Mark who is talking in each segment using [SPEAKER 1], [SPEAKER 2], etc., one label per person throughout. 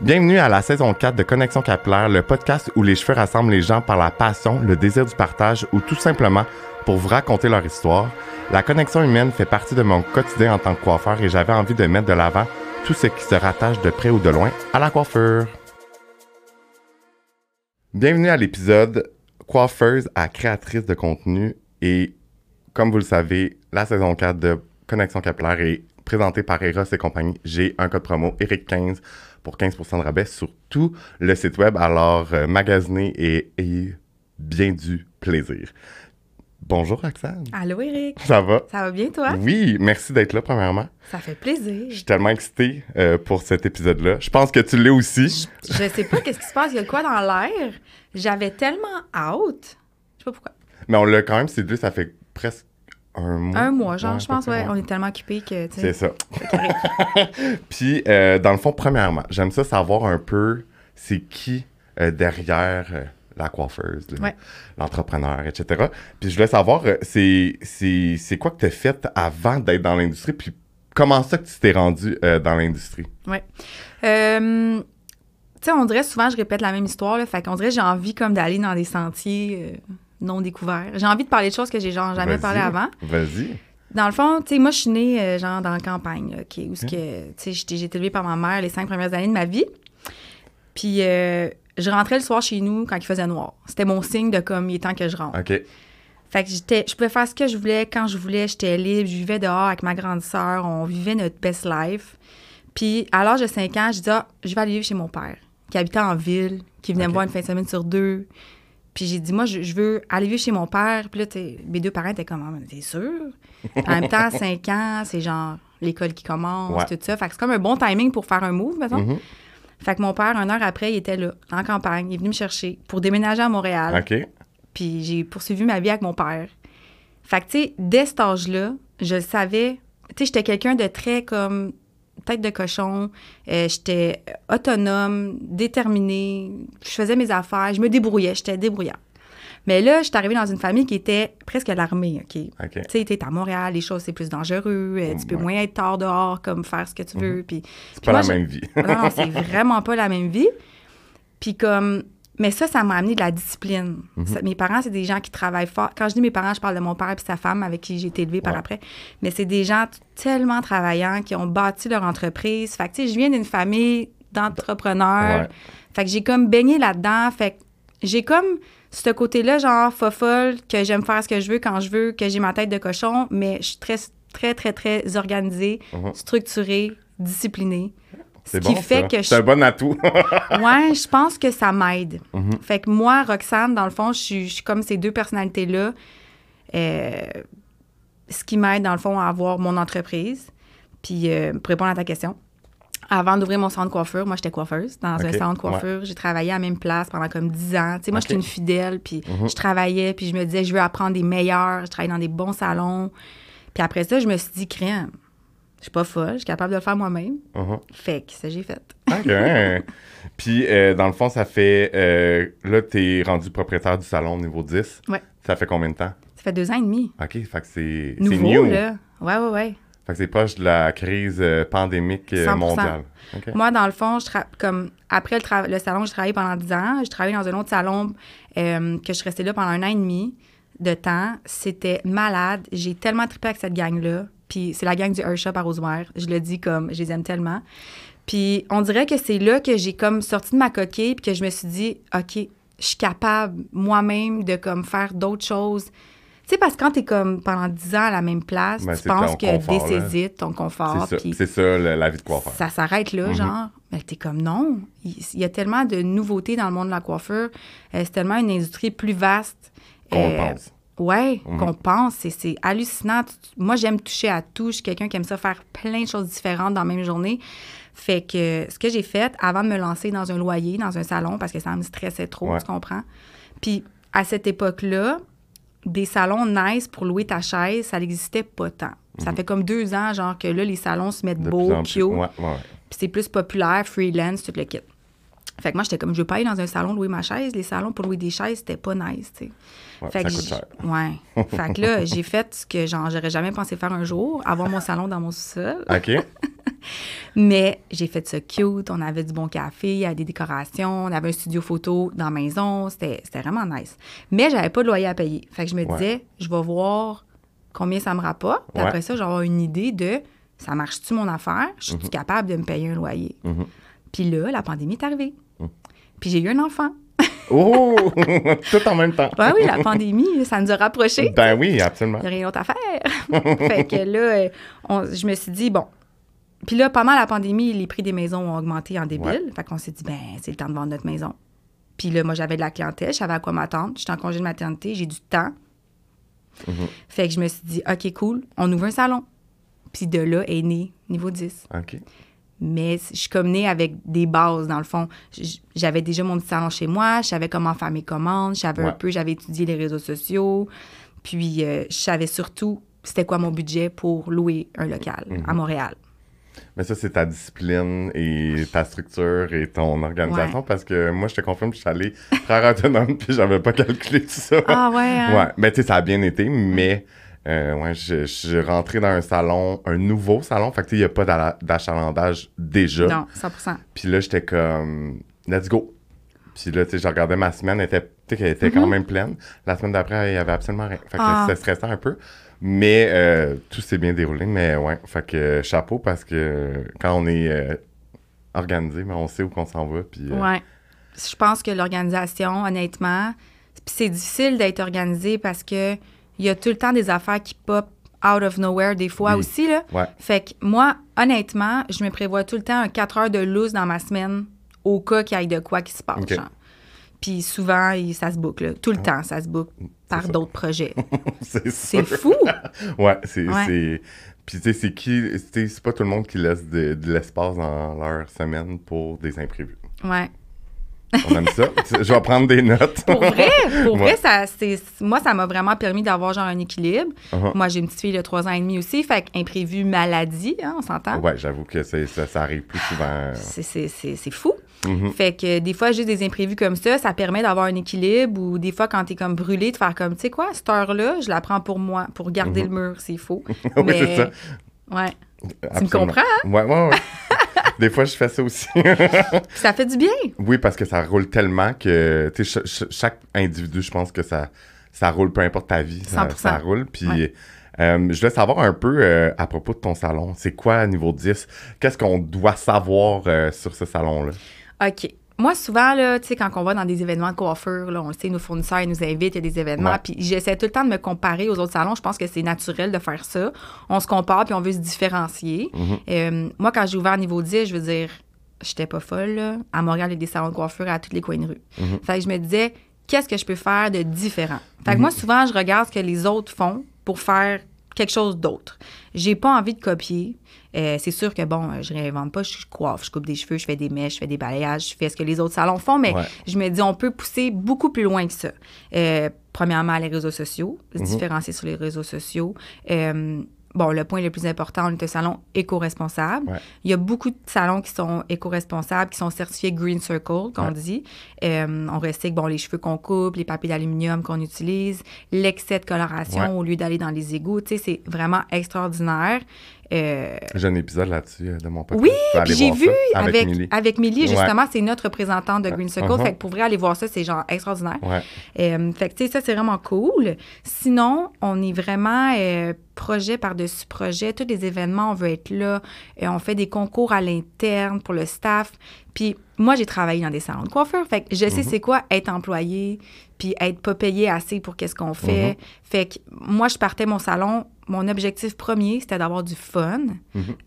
[SPEAKER 1] Bienvenue à la saison 4 de Connexion Capillaire, le podcast où les cheveux rassemblent les gens par la passion, le désir du partage ou tout simplement pour vous raconter leur histoire. La connexion humaine fait partie de mon quotidien en tant que coiffeur et j'avais envie de mettre de l'avant tout ce qui se rattache de près ou de loin à la coiffure. Bienvenue à l'épisode Coiffeuse à créatrice de contenu et comme vous le savez, la saison 4 de Connexion Capillaire est présentée par Eros et compagnie. J'ai un code promo ERIC15 pour 15% de rabais sur tout le site web. Alors, euh, magasinez et ayez bien du plaisir. Bonjour Roxane.
[SPEAKER 2] Allô Eric.
[SPEAKER 1] Ça va?
[SPEAKER 2] Ça va bien toi?
[SPEAKER 1] Oui, merci d'être là premièrement.
[SPEAKER 2] Ça fait plaisir.
[SPEAKER 1] Je suis tellement excité euh, pour cet épisode-là. Je pense que tu l'es aussi.
[SPEAKER 2] Je, je sais pas qu'est-ce qui se passe, il y a quoi dans l'air? J'avais tellement hâte. Je sais pas pourquoi.
[SPEAKER 1] Mais on l'a quand même séduit, ça fait presque un mois.
[SPEAKER 2] Un mois, genre,
[SPEAKER 1] Ouais,
[SPEAKER 2] je pense, ouais. On est tellement occupés que,
[SPEAKER 1] C'est ça. Puis, euh, dans le fond, premièrement, j'aime ça savoir un peu c'est qui euh, derrière euh, la coiffeuse,
[SPEAKER 2] Ouais.
[SPEAKER 1] l'entrepreneur, etc. Puis, je voulais savoir, c'est, quoi que tu as fait avant d'être dans l'industrie, puis comment ça que tu t'es rendu dans l'industrie?
[SPEAKER 2] Euh, tu sais, on dirait souvent, je répète la même histoire, là. Fait qu'on dirait, j'ai envie comme d'aller dans des sentiers euh, non découverts. J'ai envie de parler de choses que j'ai genre jamais parlé avant.
[SPEAKER 1] Vas-y.
[SPEAKER 2] Dans le fond, tu sais, moi, je suis née, euh, genre, dans la campagne, là, OK, où ce que, tu sais, j'étais- j'ai été élevée par ma mère les cinq premières années de ma vie. Puis, euh, je rentrais le soir chez nous quand il faisait noir. C'était mon signe de comme, il est temps que je rentre.
[SPEAKER 1] OK.
[SPEAKER 2] Fait que j'étais, je pouvais faire ce que je voulais quand je voulais. J'étais libre. Je vivais dehors avec ma grande sœur. On vivait notre best life. Puis, à l'âge de 5 ans, je dis, ah, je vais aller vivre chez mon père, qui habitait en ville, qui venait me voir une fin de semaine sur deux. Puis j'ai dit, moi, je, je veux aller vivre chez mon père. Puis là, mes deux parents étaient comme, Ah, t'es sûr? en même temps, 5 ans, c'est genre l'école qui commence,
[SPEAKER 1] Ouais.
[SPEAKER 2] tout ça. Fait que c'est comme un bon timing pour faire un move, mettons.
[SPEAKER 1] Mhm.
[SPEAKER 2] Fait que mon père, une heure après, il était là, en campagne. Il est venu me chercher pour déménager à Montréal.
[SPEAKER 1] OK.
[SPEAKER 2] Puis j'ai poursuivi ma vie avec mon père. Fait que, tu sais, dès cet âge-là, je le savais. Tu sais, j'étais quelqu'un de très comme tête de cochon. Euh, j'étais autonome, déterminée. Je faisais mes affaires. Je me débrouillais. J'étais débrouillante. Mais là, j'étais arrivée dans une famille qui était presque à l'armée, OK?
[SPEAKER 1] OK.
[SPEAKER 2] Tu sais, t'es à Montréal, les choses, c'est plus dangereux. euh, tu peux
[SPEAKER 1] Ouais. Mhm.
[SPEAKER 2] moins être tard dehors, comme faire ce que tu veux. Puis
[SPEAKER 1] C'est pas
[SPEAKER 2] moi,
[SPEAKER 1] la même vie.
[SPEAKER 2] non, non, c'est vraiment pas la même vie. Puis comme, mais ça, ça m'a amené de la discipline.
[SPEAKER 1] Mhm.
[SPEAKER 2] Ça- mes parents, c'est des gens qui travaillent fort. Quand je dis mes parents, je parle de mon père et sa femme avec qui j'ai été élevée par après. Mais c'est des gens tellement travaillants qui ont bâti leur entreprise. Fait que, tu sais, je viens d'une famille d'entrepreneurs.
[SPEAKER 1] Ouais.
[SPEAKER 2] Fait que j'ai comme baigné là-dedans. Fait que j'ai comme ce côté-là, genre fofolle, que j'aime faire ce que je veux quand je veux, que j'ai ma tête de cochon, mais je suis très, très, très, très organisée,
[SPEAKER 1] Mhm.
[SPEAKER 2] structurée, disciplinée. Ce
[SPEAKER 1] C'est
[SPEAKER 2] qui
[SPEAKER 1] bon,
[SPEAKER 2] fait
[SPEAKER 1] ça.
[SPEAKER 2] que je
[SPEAKER 1] C'est un bon atout.
[SPEAKER 2] Ouais, je pense que ça m'aide.
[SPEAKER 1] Mhm.
[SPEAKER 2] Fait que moi, Roxane, dans le fond, je suis, comme ces deux personnalités-là. Euh, ce qui m'aide, dans le fond, à avoir mon entreprise. Puis, euh, pour répondre à ta question, avant d'ouvrir mon salon de coiffure, moi, j'étais coiffeuse dans un salon de coiffure. J'ai travaillé à la même place pendant comme 10 ans. Tu sais, moi, j'étais une fidèle, puis
[SPEAKER 1] Mhm.
[SPEAKER 2] je travaillais, puis je me disais, je veux apprendre des meilleurs. Je travaillais dans des bons salons. Puis après ça, je me suis dit, crème, je suis pas folle, je suis capable de le faire moi-même.
[SPEAKER 1] Mhm.
[SPEAKER 2] Fait que ça, j'ai fait.
[SPEAKER 1] OK. Puis, euh, dans le fond, ça fait. euh, là, t'es rendu propriétaire du salon niveau 10.
[SPEAKER 2] Ouais.
[SPEAKER 1] Ça fait combien de temps?
[SPEAKER 2] Ça fait deux ans et demi.
[SPEAKER 1] OK, fait que c'est. c'est
[SPEAKER 2] Nouveau,
[SPEAKER 1] new.
[SPEAKER 2] là. Ouais, ouais, ouais.
[SPEAKER 1] Fait que c'est proche de la crise euh, pandémique
[SPEAKER 2] 100%.
[SPEAKER 1] mondiale.
[SPEAKER 2] Moi, dans le fond, je comme après le, le salon, j'ai travaillé pendant 10 ans. J'ai travaillé dans un autre salon que je suis restée là pendant un an et demi de temps. C'était malade. J'ai tellement trippé avec cette gang-là. Puis c'est la gang du Hershop à Rosemère. Je le dis comme, je les aime tellement. Puis on dirait que c'est là que j'ai comme sorti de ma coquille puis que je me suis dit, OK, je suis capable moi-même de comme faire d'autres choses. Tu sais, parce que quand t'es comme pendant 10 ans à la même place,
[SPEAKER 1] Ben,
[SPEAKER 2] tu penses que
[SPEAKER 1] confort, là.
[SPEAKER 2] ton confort.
[SPEAKER 1] c'est ça, la, la vie de coiffeur.
[SPEAKER 2] ça s'arrête là,
[SPEAKER 1] Mhm.
[SPEAKER 2] genre. Mais t'es comme non. Il, il y a tellement de nouveautés dans le monde de la coiffure. Euh, c'est tellement une industrie plus vaste.
[SPEAKER 1] Qu'on
[SPEAKER 2] Euh,
[SPEAKER 1] pense.
[SPEAKER 2] Ouais,
[SPEAKER 1] Mhm.
[SPEAKER 2] qu'on pense. C'est- C'est hallucinant. Moi, j'aime toucher à tout. Je suis quelqu'un qui aime ça faire plein de choses différentes dans la même journée. Fait que ce que j'ai fait avant de me lancer dans un loyer, dans un salon, parce que ça me stressait trop,
[SPEAKER 1] Ouais.
[SPEAKER 2] tu comprends? Puis à cette époque-là, des salons nice pour louer ta chaise, ça n'existait pas tant. Ça fait comme deux ans, genre, que là, les salons se mettent.
[SPEAKER 1] De
[SPEAKER 2] beaux,
[SPEAKER 1] ouais, ouais.
[SPEAKER 2] puis c'est plus populaire, freelance, tout le kit. Fait que moi, j'étais comme, je veux pas aller dans un salon louer ma chaise. Les salons pour louer des chaises, c'était pas nice, tu sais.
[SPEAKER 1] Ouais,
[SPEAKER 2] Fait
[SPEAKER 1] ça
[SPEAKER 2] que
[SPEAKER 1] coûte
[SPEAKER 2] j-
[SPEAKER 1] cher.
[SPEAKER 2] Ouais. fait que là, j'ai fait ce que genre, j'aurais jamais pensé faire un jour, avoir mon salon dans mon sous-sol.
[SPEAKER 1] OK.
[SPEAKER 2] Mais j'ai fait ça cute. On avait du bon café, il y avait des décorations, on avait un studio photo dans la maison. C'était vraiment nice. Mais j'avais pas de loyer à payer. Fait que je me
[SPEAKER 1] Ouais.
[SPEAKER 2] disais, je vais voir combien ça me rapporte. Puis
[SPEAKER 1] Ouais.
[SPEAKER 2] après ça, avoir une idée de ça marche-tu mon affaire? Je suis capable de me payer un loyer?
[SPEAKER 1] Mhm.
[SPEAKER 2] Puis là, la pandémie est arrivée. Puis j'ai eu un enfant.
[SPEAKER 1] Oh! Tout en même temps.
[SPEAKER 2] Ben oui, la pandémie, ça nous a rapprochés.
[SPEAKER 1] Ben oui, absolument.
[SPEAKER 2] Il n'y a rien d'autre à faire. fait que là, euh, on- je me suis dit, bon. Puis là, pendant la pandémie, les prix des maisons ont augmenté en débile.
[SPEAKER 1] Ouais.
[SPEAKER 2] Fait qu'on s'est dit, ben, c'est le temps de vendre notre maison. Puis là, moi, j'avais de la clientèle, je savais à quoi m'attendre. J'étais en congé de maternité, j'ai du temps.
[SPEAKER 1] Mhm.
[SPEAKER 2] Fait que je me suis dit, OK, cool, on ouvre un salon. Puis de là est né niveau 10.
[SPEAKER 1] OK.
[SPEAKER 2] Mais je suis comme née avec des bases, dans le fond. J'avais déjà mon petit salon chez moi, je savais comment faire mes commandes, je savais un
[SPEAKER 1] Ouais.
[SPEAKER 2] peu, j'avais étudié les réseaux sociaux. Puis euh, je savais surtout c'était quoi mon budget pour louer un local
[SPEAKER 1] Mhm.
[SPEAKER 2] à Montréal.
[SPEAKER 1] Mais ça, c'est ta discipline et ta structure et ton organisation parce que moi, je te confirme, je suis allé faire autonome puis j'avais pas calculé tout ça.
[SPEAKER 2] Ah ouais, hein?
[SPEAKER 1] Ouais, mais tu sais, ça a bien été, mais euh, ouais, je je suis rentré dans un salon, un nouveau salon, fait que il n'y a pas d'achalandage déjà.
[SPEAKER 2] Non, 100%
[SPEAKER 1] Puis là, j'étais comme, let's go. Puis là, tu sais, je regardais ma semaine, elle était, qu'elle était quand même pleine. La semaine d'après, il y avait absolument rien. Fait que
[SPEAKER 2] Mm-hmm. Ah.
[SPEAKER 1] c'était stressant un peu. Mais euh, tout s'est bien déroulé. Mais ouais, fait que chapeau parce que quand on est euh, organisé, mais on sait où qu'on s'en va. Puis, euh,
[SPEAKER 2] Ouais. Je pense que l'organisation, honnêtement, c'est difficile d'être organisé parce que il y a tout le temps des affaires qui pop out of nowhere des fois aussi là.
[SPEAKER 1] Ouais.
[SPEAKER 2] Fait que moi, honnêtement, je me prévois tout le temps un 4 heures de loose dans ma semaine au cas qu'il y ait de quoi qui se passe. Genre. Puis souvent, ça se boucle. là. Tout le temps, ça se boucle par
[SPEAKER 1] ça.
[SPEAKER 2] d'autres projets.
[SPEAKER 1] c'est
[SPEAKER 2] fou!
[SPEAKER 1] Ouais, c'est.
[SPEAKER 2] Ouais.
[SPEAKER 1] Puis, tu sais, c'est qui. C'est pas tout le monde qui laisse de, de l'espace dans leur semaine pour des imprévus.
[SPEAKER 2] Ouais.
[SPEAKER 1] On aime ça. Je vais prendre des notes.
[SPEAKER 2] Pour vrai, pour
[SPEAKER 1] Ouais.
[SPEAKER 2] vrai, ça, moi, ça m'a vraiment permis d'avoir genre un équilibre.
[SPEAKER 1] Uh-huh.
[SPEAKER 2] Moi, j'ai une petite fille de 3 ans et demi aussi, fait imprévu maladie, hein, on s'entend?
[SPEAKER 1] Ouais, j'avoue que ça, ça arrive plus souvent.
[SPEAKER 2] C'est, c'est, fou.
[SPEAKER 1] Mhm.
[SPEAKER 2] Fait que des fois, juste des imprévus comme ça, ça permet d'avoir un équilibre ou des fois, quand t'es comme brûlé, de faire comme, tu sais quoi, cette heure-là, je la prends pour moi, pour garder le mur s'il faut.
[SPEAKER 1] Oui, c'est ça.
[SPEAKER 2] Ouais.
[SPEAKER 1] Absolument.
[SPEAKER 2] comprends, hein?
[SPEAKER 1] Ouais, ouais, ouais. Des fois, je fais ça aussi.
[SPEAKER 2] Ça fait du bien.
[SPEAKER 1] oui, parce que ça roule tellement que, tu sais, ch- ch- chaque individu, je pense que ça, ça roule, peu importe ta vie, ça,
[SPEAKER 2] 100%.
[SPEAKER 1] ça roule. Puis,
[SPEAKER 2] Ouais.
[SPEAKER 1] euh, je voulais savoir un peu euh, à propos de ton salon. C'est quoi, niveau 10? Qu'est-ce qu'on doit savoir euh, sur ce salon-là?
[SPEAKER 2] OK. Moi, souvent, là, tu sais, quand on va dans des événements de coiffure, là, on le sait, nos fournisseurs, ils nous invitent, il y a des événements, puis j'essaie tout le temps de me comparer aux autres salons. Je pense que c'est naturel de faire ça. On se compare, puis on veut se différencier.
[SPEAKER 1] Mhm.
[SPEAKER 2] Euh, moi, quand j'ai ouvert niveau 10, je veux dire, j'étais pas folle, là. À Montréal, il y a des salons de coiffure à tous les coins de rue.
[SPEAKER 1] Mhm.
[SPEAKER 2] Fait que je me disais, qu'est-ce que je peux faire de différent? Fait que moi, souvent, je regarde ce que les autres font pour faire quelque chose d'autre. J'ai pas envie de copier. Euh, c'est sûr que, bon, je réinvente pas, je coiffe, je coupe des cheveux, je fais des mèches, je fais des balayages, je fais ce que les autres salons font, mais
[SPEAKER 1] Ouais.
[SPEAKER 2] je me dis, on peut pousser beaucoup plus loin que ça. Euh, premièrement, les réseaux sociaux, se différencier sur les réseaux sociaux. Euh, bon, le point le plus important, on est un salon éco-responsable.
[SPEAKER 1] Ouais.
[SPEAKER 2] Il y a beaucoup de salons qui sont éco-responsables, qui sont certifiés Green Circle, qu'on
[SPEAKER 1] Ouais.
[SPEAKER 2] dit. Euh, on recycle bon, les cheveux qu'on coupe, les papiers d'aluminium qu'on utilise, l'excès de coloration
[SPEAKER 1] Ouais.
[SPEAKER 2] au lieu d'aller dans les égouts. Tu sais, c'est vraiment extraordinaire. Euh,
[SPEAKER 1] J'ai un épisode là-dessus euh, de mon podcast.
[SPEAKER 2] oui, j'ai vu avec,
[SPEAKER 1] Millie.
[SPEAKER 2] avec Millie,
[SPEAKER 1] Ouais.
[SPEAKER 2] justement, c'est notre représentante de Green Circle.
[SPEAKER 1] Uh-huh.
[SPEAKER 2] Fait que pour vrai, aller voir ça, c'est genre extraordinaire.
[SPEAKER 1] Ouais.
[SPEAKER 2] Euh, fait que, tu sais, ça, c'est vraiment cool. Sinon, on est vraiment euh, projet par-dessus projet. Tous les événements, on veut être là. Euh, on fait des concours à l'interne pour le staff. Puis moi, j'ai travaillé dans des salons de coiffure. Fait que je sais c'est quoi être employé, puis être pas payé assez pour qu'est-ce qu'on fait. Fait que moi, je partais mon salon. Mon objectif premier, c'était d'avoir du fun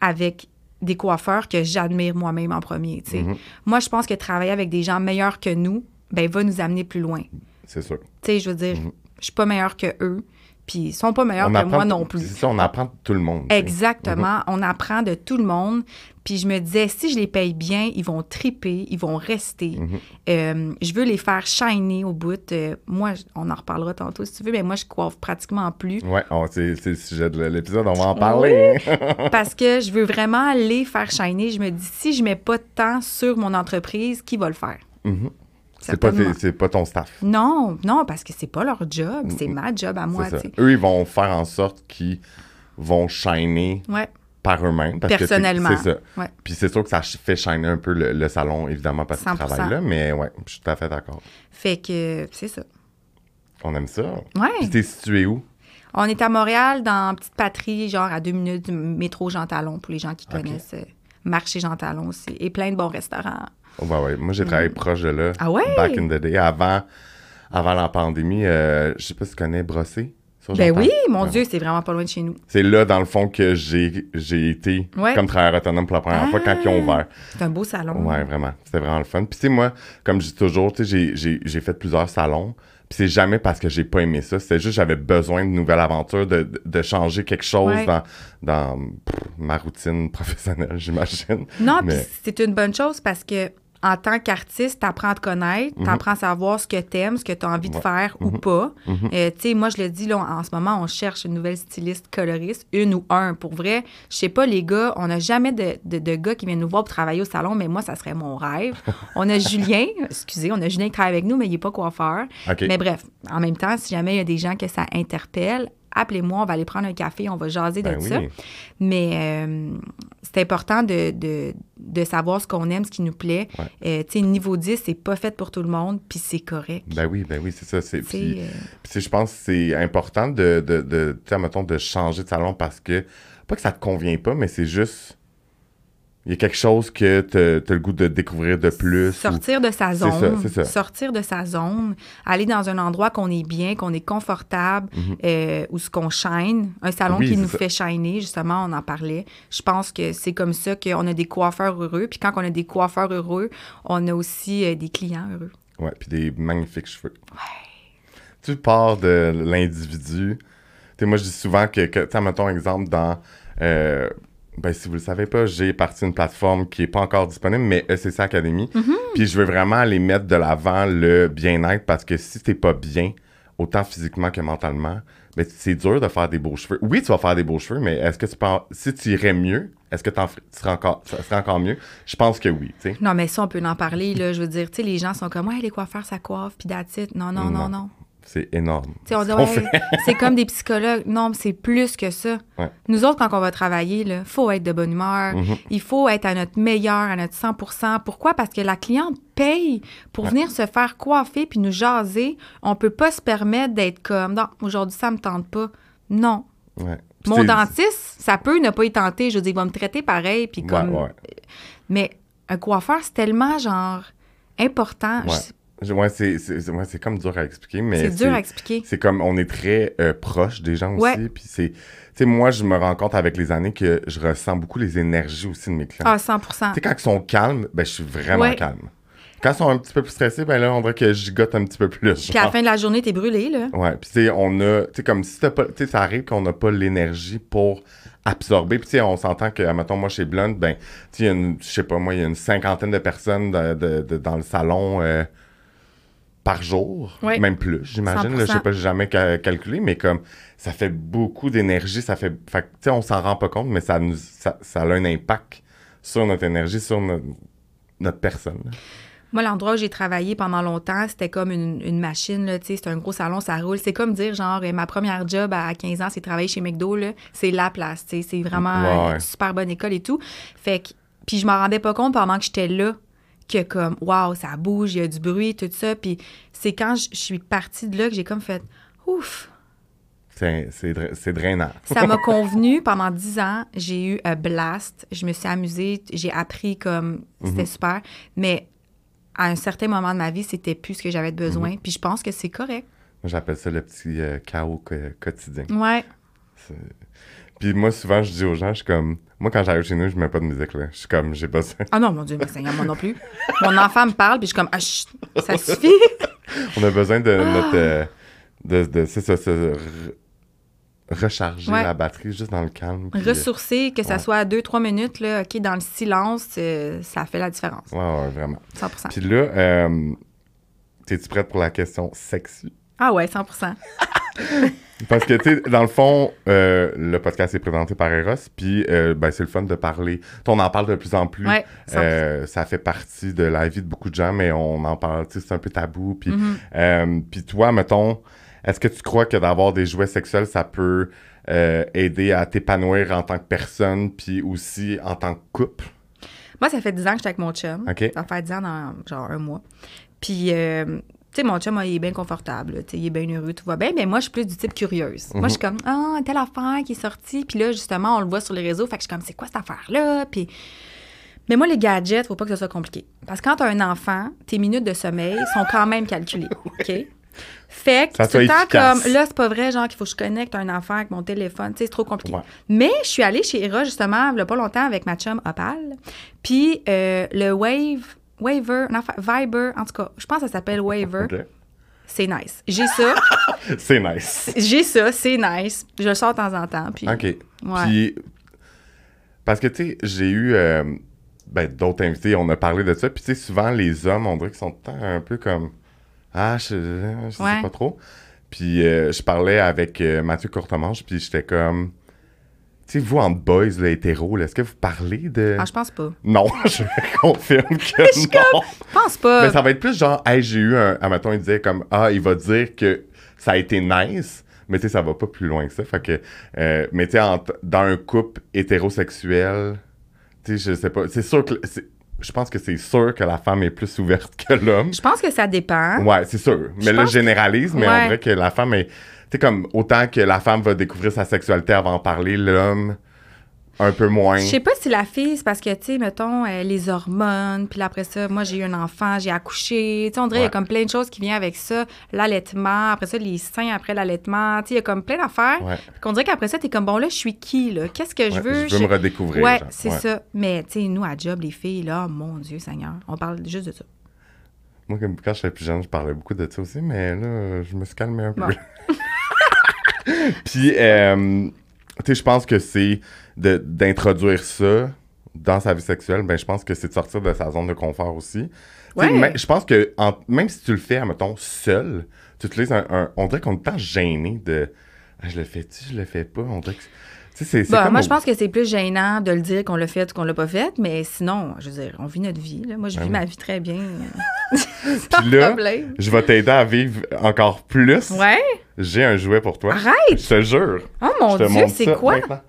[SPEAKER 2] avec des coiffeurs que j'admire moi-même en premier.
[SPEAKER 1] Mhm.
[SPEAKER 2] Moi, je pense que travailler avec des gens meilleurs que nous, ben, va nous amener plus loin.
[SPEAKER 1] C'est sûr.
[SPEAKER 2] Tu sais, je veux dire, je suis pas meilleure que eux, puis ils sont pas meilleurs
[SPEAKER 1] On
[SPEAKER 2] que moi non plus.
[SPEAKER 1] C'est ça, on apprend de tout le monde.
[SPEAKER 2] Exactement. On apprend de tout le monde. Puis je me disais, si je les paye bien, ils vont triper, ils vont rester.
[SPEAKER 1] Mhm.
[SPEAKER 2] Euh, je veux les faire shiner au bout. Euh, moi, je- on en reparlera tantôt si tu veux, mais moi, je coiffe pratiquement plus
[SPEAKER 1] Ouais, on- c'est c'est le sujet de l'épisode, on va en parler.
[SPEAKER 2] parce que je veux vraiment les faire shiner. Je me dis, si je mets pas de temps sur mon entreprise, qui va le faire?
[SPEAKER 1] Mhm. C'est pas, tes- pas ton staff.
[SPEAKER 2] Non, non, parce que c'est pas leur job, c'est ma job à moi. Tu.
[SPEAKER 1] Eux, ils vont faire en sorte qu'ils vont shiner
[SPEAKER 2] Ouais.
[SPEAKER 1] par eux-mêmes. que
[SPEAKER 2] Personnellement.
[SPEAKER 1] C'est ça.
[SPEAKER 2] Ouais.
[SPEAKER 1] Puis c'est sûr que ça fait shiner un peu le, le salon, évidemment, parce qu'ils
[SPEAKER 2] 100%.
[SPEAKER 1] travaillent là, mais ouais, je suis tout à fait d'accord.
[SPEAKER 2] Fait que c'est ça.
[SPEAKER 1] On aime ça.
[SPEAKER 2] Ouais.
[SPEAKER 1] Puis t'es situé où?
[SPEAKER 2] On est à Montréal, dans une petite patrie, genre à deux minutes du métro Jean Talon, pour les gens qui connaissent. euh, marché Jean Talon aussi. Et plein de bons restaurants.
[SPEAKER 1] Oh, bah ouais. Moi, j'ai travaillé proche de là.
[SPEAKER 2] Ah ouais?
[SPEAKER 1] Back in the day. Avant, avant la pandémie, euh, je sais pas si tu connais Brossé.
[SPEAKER 2] Ben oui, mon
[SPEAKER 1] Ouais.
[SPEAKER 2] Dieu, c'est vraiment pas loin de chez nous.
[SPEAKER 1] C'est là, dans le fond, que j'ai j'ai été
[SPEAKER 2] Ouais.
[SPEAKER 1] comme travailleur autonome pour la première fois quand ils ont ouvert.
[SPEAKER 2] C'est un beau salon.
[SPEAKER 1] Ouais, vraiment. C'était vraiment le fun. Puis, tu sais, moi, comme je dis toujours, j'ai- j'ai j'ai fait plusieurs salons. Puis, c'est jamais parce que j'ai pas aimé ça. C'était juste j'avais besoin de nouvelles aventures, de, de, de changer quelque chose
[SPEAKER 2] Ouais.
[SPEAKER 1] dans, dans pff, ma routine professionnelle, j'imagine.
[SPEAKER 2] Non, puis
[SPEAKER 1] Mais-
[SPEAKER 2] c'est une bonne chose parce que en tant qu'artiste, t'apprends à te connaître, t'apprends à savoir ce que t'aimes, ce que t'as envie de faire ou pas. Euh, tu sais, moi, je le dis, là, en ce moment, on cherche une nouvelle styliste coloriste, une ou un. Pour vrai, je sais pas, les gars, on n'a jamais de, de, de gars qui viennent nous voir pour travailler au salon, mais moi, ça serait mon rêve. On a Julien, excusez, on a Julien qui travaille avec nous, mais il n'est pas coiffeur.
[SPEAKER 1] OK.
[SPEAKER 2] Mais bref, en même temps, si jamais il y a des gens que ça interpelle, appelez-moi, on va aller prendre un café, on va jaser de
[SPEAKER 1] Ben oui.
[SPEAKER 2] ça. Mais euh, c'est important de, de, de savoir ce qu'on aime, ce qui nous plaît.
[SPEAKER 1] Ouais.
[SPEAKER 2] Euh, tu sais, niveau 10, c'est pas fait pour tout le monde, puis c'est correct.
[SPEAKER 1] Ben oui, ben oui, c'est ça. C'est, puis,
[SPEAKER 2] euh,
[SPEAKER 1] je pense que c'est important de, de, de, mettons, de changer de salon parce que, pas que ça te convient pas, mais c'est juste, il y a quelque chose que tu as le goût de découvrir de plus. ou-
[SPEAKER 2] Sortir de sa
[SPEAKER 1] C'est ça,
[SPEAKER 2] zone.
[SPEAKER 1] c'est ça.
[SPEAKER 2] Sortir de sa zone. Aller dans un endroit qu'on est bien, qu'on est confortable, euh, où ce qu'on shine. Un salon
[SPEAKER 1] Mhm. Oui,
[SPEAKER 2] qui nous
[SPEAKER 1] ça.
[SPEAKER 2] fait shiner, justement, on en parlait. Je pense que c'est comme ça qu'on a des coiffeurs heureux. Puis quand on a des coiffeurs heureux, on a aussi euh, des clients heureux.
[SPEAKER 1] Ouais, puis des magnifiques cheveux. Tu pars de l'individu. Tu sais, moi, je dis souvent que, que tu sais, mettons exemple dans. euh, ben, si vous le savez pas, j'ai parti une plateforme qui est pas encore disponible, mais ECC Academy. Puis je veux vraiment aller mettre de l'avant le bien-être parce que si t'es pas bien, autant physiquement que mentalement, ben, c'est dur de faire des beaux cheveux. Oui, tu vas faire des beaux cheveux, mais est-ce que tu penses, si tu irais mieux, est-ce que fer- tu serais encore, ça serait encore mieux? Je pense que oui.
[SPEAKER 2] Non, mais ça, on peut en parler, là. Je veux dire, tu sais, les gens sont comme, ouais, les coiffeurs, ça coiffe, puis it. Non, non, non,
[SPEAKER 1] Non. C'est énorme. Ce
[SPEAKER 2] c'est comme des psychologues. Non, mais c'est plus que ça.
[SPEAKER 1] Ouais.
[SPEAKER 2] Nous autres, quand on va travailler, il faut être de bonne humeur.
[SPEAKER 1] Mhm.
[SPEAKER 2] Il faut être à notre meilleur, à notre 100% Pourquoi? Parce que la cliente paye pour venir se faire coiffer puis nous jaser. On peut pas se permettre d'être comme, non, aujourd'hui, ça me tente pas. Non.
[SPEAKER 1] Ouais.
[SPEAKER 2] Mon dentiste, ça peut ne pas y tenter. Je veux dire, il va me traiter pareil. Puis comme... Mais un coiffeur, c'est tellement, genre, important.
[SPEAKER 1] Ouais. Ouais, c'est c'est- c'est- ouais, c'est comme dur à expliquer, mais
[SPEAKER 2] C'est dur à expliquer.
[SPEAKER 1] C'est comme on est très euh, proche des gens aussi, puis c'est, tu sais, moi je me rends compte avec les années que je ressens beaucoup les énergies aussi de mes clients.
[SPEAKER 2] Ah, 100
[SPEAKER 1] Tu sais, quand ils sont calmes, ben je suis vraiment
[SPEAKER 2] Ouais.
[SPEAKER 1] calme. Quand ils sont un petit peu plus stressés, ben là on dirait que je gigote un petit peu plus.
[SPEAKER 2] Puis à la fin de la journée, t'es brûlé, là.
[SPEAKER 1] Ouais, puis tu sais, on a, tu sais, comme si t'as pas, tu sais, ça arrive qu'on n'a pas l'énergie pour absorber. Puis tu sais, on s'entend que, mettons, moi, chez Blunt, ben, tu sais, je sais pas, moi, il y a une cinquantaine de personnes de- de- de- dans le salon euh, par jour, même plus, j'imagine. Je sais
[SPEAKER 2] 100%.
[SPEAKER 1] pas, j'ai jamais ca- calculé, mais comme, ça fait beaucoup d'énergie, ça fait, fait tu sais, on s'en rend pas compte, mais ça, nous, ça, ça a un impact sur notre énergie, sur notre, notre personne. là.
[SPEAKER 2] Moi, l'endroit où j'ai travaillé pendant longtemps, c'était comme une, une machine, tu sais, c'est un gros salon, ça roule. C'est comme dire, genre, euh, ma première job à 15 ans, c'est travailler chez McDo. C'est la place, tu sais, c'est vraiment
[SPEAKER 1] ouais.
[SPEAKER 2] une super bonne école et tout. Fait que, puis je m'en rendais pas compte pendant que j'étais là que comme, waouh, ça bouge, il y a du bruit, tout ça. Puis c'est quand je suis partie de là que j'ai comme fait, ouf,
[SPEAKER 1] C'est c'est dra- c'est drainant.
[SPEAKER 2] ça m'a convenu pendant dix ans. J'ai eu un blast. Je me suis amusée. J'ai appris comme c'était
[SPEAKER 1] Mhm.
[SPEAKER 2] super. Mais à un certain moment de ma vie, c'était plus ce que j'avais besoin.
[SPEAKER 1] Mhm.
[SPEAKER 2] Puis je pense que c'est correct.
[SPEAKER 1] Moi, J'appelle ça le petit euh, chaos quotidien.
[SPEAKER 2] Ouais.
[SPEAKER 1] Puis moi, souvent, je dis aux gens, je suis comme... Moi, quand j'arrive chez nous, je mets pas de musique, là. Je suis comme, j'ai pas ça.
[SPEAKER 2] Ah non, mon Dieu, mais Seigneur, moi non plus. Mon enfant me parle, puis je suis comme, ah, chut, ça suffit.
[SPEAKER 1] On a besoin de
[SPEAKER 2] Ah!
[SPEAKER 1] notre... euh, de, de, c'est ça, se re- recharger
[SPEAKER 2] Ouais.
[SPEAKER 1] la batterie juste dans le calme. puis, euh,
[SPEAKER 2] Ressourcer, que ça
[SPEAKER 1] ouais.
[SPEAKER 2] soit à deux, trois minutes, là, OK, dans le silence, euh, ça fait la différence.
[SPEAKER 1] Ouais, ouais, vraiment.
[SPEAKER 2] 100%
[SPEAKER 1] Puis là, euh, t'es-tu prête pour la question sexy?
[SPEAKER 2] Ah ouais, 100%
[SPEAKER 1] Parce que, tu sais, dans le fond, euh, le podcast est présenté par Eros, puis euh, ben, c'est le fun de parler. On en parle de plus en plus.
[SPEAKER 2] Ouais, 100%.
[SPEAKER 1] Euh, ça fait partie de la vie de beaucoup de gens, mais on en parle, tu sais, c'est un peu tabou. Puis, puis toi, mettons, est-ce que tu crois que d'avoir des jouets sexuels, ça peut aider à t'épanouir en tant que personne, puis aussi en tant que couple?
[SPEAKER 2] Moi, ça fait 10 ans que j'étais avec mon chum. Ça fait 10 ans dans genre un mois. Puis, euh, tu sais, mon chum, il est bien confortable. là. Tu sais, il est bien heureux, tout va bien. Mais moi, je suis plus du type curieuse. Moi, je suis comme, ah, telle affaire qui est sortie. Puis là, justement, on le voit sur les réseaux. Fait que je suis comme, c'est quoi cette affaire-là? Puis. Mais moi, les gadgets, faut pas que ce soit compliqué. Parce que quand t'as un enfant, tes minutes de sommeil sont quand même calculées. OK? Fait que c'est temps comme, là, c'est pas vrai, genre, qu'il faut que je connecte un enfant avec mon téléphone. Tu sais, c'est trop compliqué.
[SPEAKER 1] Ouais.
[SPEAKER 2] Mais je suis allée chez Era, justement, il y a pas longtemps, avec ma chum Opal. Puis euh, le Wave, Waver, non, enfin, Viber, en tout cas, je pense que ça s'appelle Waver. C'est nice. J'ai ça.
[SPEAKER 1] C'est nice.
[SPEAKER 2] J'ai ça, c'est nice. Je le sors de temps en temps. Puis,
[SPEAKER 1] OK.
[SPEAKER 2] Ouais.
[SPEAKER 1] Puis, parce que, tu sais, j'ai eu euh, ben, d'autres invités, on a parlé de ça. Puis, tu sais, souvent, les hommes, on dirait qu'ils sont tout le temps un peu comme Ah, je, je sais
[SPEAKER 2] Ouais.
[SPEAKER 1] pas trop. Puis, euh, je parlais avec euh, Mathieu Courtemanche, puis j'étais comme sais, vous, en boys, là, hétéros, là, est-ce que vous parlez de.
[SPEAKER 2] Ah, je pense pas.
[SPEAKER 1] Non, je confirme que non.
[SPEAKER 2] Je pense pas.
[SPEAKER 1] Mais ça va être plus genre, hey, j'ai eu un. Admettons, il disait comme, ah, il va dire que ça a été nice, mais tu sais, ça va pas plus loin que ça. Fait que, euh, mais tu sais, dans un couple hétérosexuel, tu sais, je sais pas, c'est sûr que. Je pense que c'est sûr que la femme est plus ouverte que l'homme.
[SPEAKER 2] Je pense que ça dépend.
[SPEAKER 1] Ouais, c'est sûr. Mais
[SPEAKER 2] Je
[SPEAKER 1] là, je généralise, mais on
[SPEAKER 2] Ouais.
[SPEAKER 1] dirait que la femme est. Sais, comme, autant que la femme va découvrir sa sexualité avant d'en parler, l'homme, un peu moins.
[SPEAKER 2] Je sais pas si la fille, c'est parce que, tu sais, mettons, euh, les hormones, puis après ça, moi, j'ai eu un enfant, j'ai accouché. Tu sais, on dirait qu'il y a comme plein de choses qui viennent avec ça. L'allaitement, après ça, les seins après l'allaitement. Tu sais, il y a comme plein d'affaires.
[SPEAKER 1] Ouais.
[SPEAKER 2] Qu'on dirait qu'après ça, t'es comme, bon, là, je suis qui, là? Qu'est-ce que je
[SPEAKER 1] Ouais,
[SPEAKER 2] veux?
[SPEAKER 1] je veux me redécouvrir.
[SPEAKER 2] Ouais, c'est ça. Mais, tu sais, nous, à job, les filles, là, mon Dieu Seigneur, on parle juste de ça.
[SPEAKER 1] Moi, quand j'étais plus jeune, je parlais beaucoup de ça aussi, mais là, je me suis calmé un peu.
[SPEAKER 2] Bon.
[SPEAKER 1] Puis, euh, tu sais, je pense que c'est de- d'introduire ça dans sa vie sexuelle, ben, je pense que c'est de sortir de sa zone de confort aussi. Tu sais,
[SPEAKER 2] Ouais.
[SPEAKER 1] Je pense que en- même si tu le fais, mettons, seul, tu utilises un, un- On dirait qu'on est tant gêné de. Ah, je le fais-tu, je le fais pas? On dirait que. C'est-
[SPEAKER 2] Bon,
[SPEAKER 1] comme
[SPEAKER 2] moi,
[SPEAKER 1] au-
[SPEAKER 2] je pense que c'est plus gênant de le dire qu'on l'a fait ou qu'on l'a pas fait, mais sinon, je veux dire, on vit notre vie. Là. Moi, je vis
[SPEAKER 1] oui.
[SPEAKER 2] ma vie très bien. Sans
[SPEAKER 1] Puis là,
[SPEAKER 2] problème.
[SPEAKER 1] je vais t'aider à vivre encore plus.
[SPEAKER 2] Ouais?
[SPEAKER 1] J'ai un jouet pour toi.
[SPEAKER 2] Arrête!
[SPEAKER 1] Je te jure.
[SPEAKER 2] Oh mon
[SPEAKER 1] Je
[SPEAKER 2] Dieu, c'est quoi?
[SPEAKER 1] maintenant.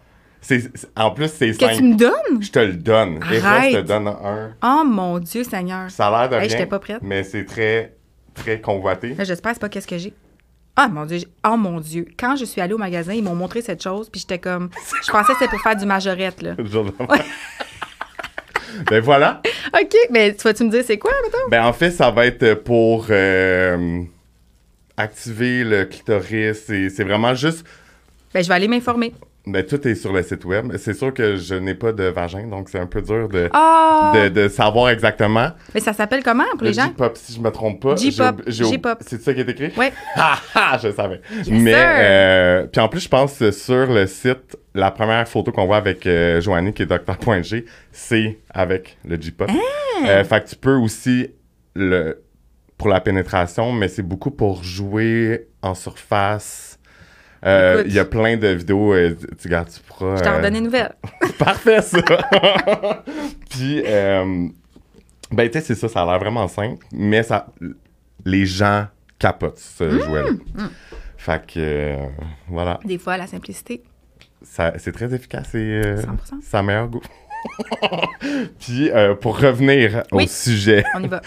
[SPEAKER 1] En plus, c'est
[SPEAKER 2] Que tu
[SPEAKER 1] simple.
[SPEAKER 2] me donnes?
[SPEAKER 1] Je te le donne.
[SPEAKER 2] Arrête.
[SPEAKER 1] te donne un.
[SPEAKER 2] Oh mon Dieu, Seigneur.
[SPEAKER 1] Ça a l'air de
[SPEAKER 2] Hey,
[SPEAKER 1] rien,
[SPEAKER 2] j'étais pas prête.
[SPEAKER 1] mais c'est très, très convoité.
[SPEAKER 2] J'espère que c'est pas qu'est-ce que j'ai. Ah mon Dieu, oh mon Dieu. Quand je suis allée au magasin, ils m'ont montré cette chose, puis j'étais comme. Je pensais que c'était pour faire du majorette, là.
[SPEAKER 1] ben voilà.
[SPEAKER 2] OK, mais tu vas-tu me dire c'est quoi, mettons?
[SPEAKER 1] Ben en fait, ça va être pour euh, activer le clitoris. C'est c'est vraiment juste.
[SPEAKER 2] Ben, je vais aller m'informer.
[SPEAKER 1] Ben tout est sur le site web. C'est sûr que je n'ai pas de vagin, donc c'est un peu dur de,
[SPEAKER 2] Ah!
[SPEAKER 1] de, de savoir exactement.
[SPEAKER 2] Mais ça s'appelle comment pour les
[SPEAKER 1] Le
[SPEAKER 2] gens?
[SPEAKER 1] J-pop, si je me trompe pas.
[SPEAKER 2] J-pop, J-pop.
[SPEAKER 1] C'est ça qui est écrit?
[SPEAKER 2] Ouais.
[SPEAKER 1] Ah ah, je savais.
[SPEAKER 2] Yes,
[SPEAKER 1] Mais, euh, puis en plus, je pense que sur le site, la première photo qu'on voit avec euh, Joanie, qui est Dr.G, c'est avec le J-pop. Euh, fait que tu peux aussi, le, pour la pénétration, mais c'est beaucoup pour jouer en surface. Euh. Il y a plein de vidéos, euh, tu, regardes, tu pourras...
[SPEAKER 2] Je t'en
[SPEAKER 1] euh,
[SPEAKER 2] redonne une nouvelle.
[SPEAKER 1] Parfait, ça! Puis, euh, ben, tu sais, c'est ça, ça a l'air vraiment simple, mais ça, les gens capotent ce
[SPEAKER 2] Mmh,
[SPEAKER 1] jouet-là. Fait que, euh, voilà,
[SPEAKER 2] Des fois, la simplicité.
[SPEAKER 1] ça- c'est très efficace et euh,
[SPEAKER 2] 100%.
[SPEAKER 1] ça a meilleur goût. Puis, euh, pour revenir au sujet
[SPEAKER 2] On y va.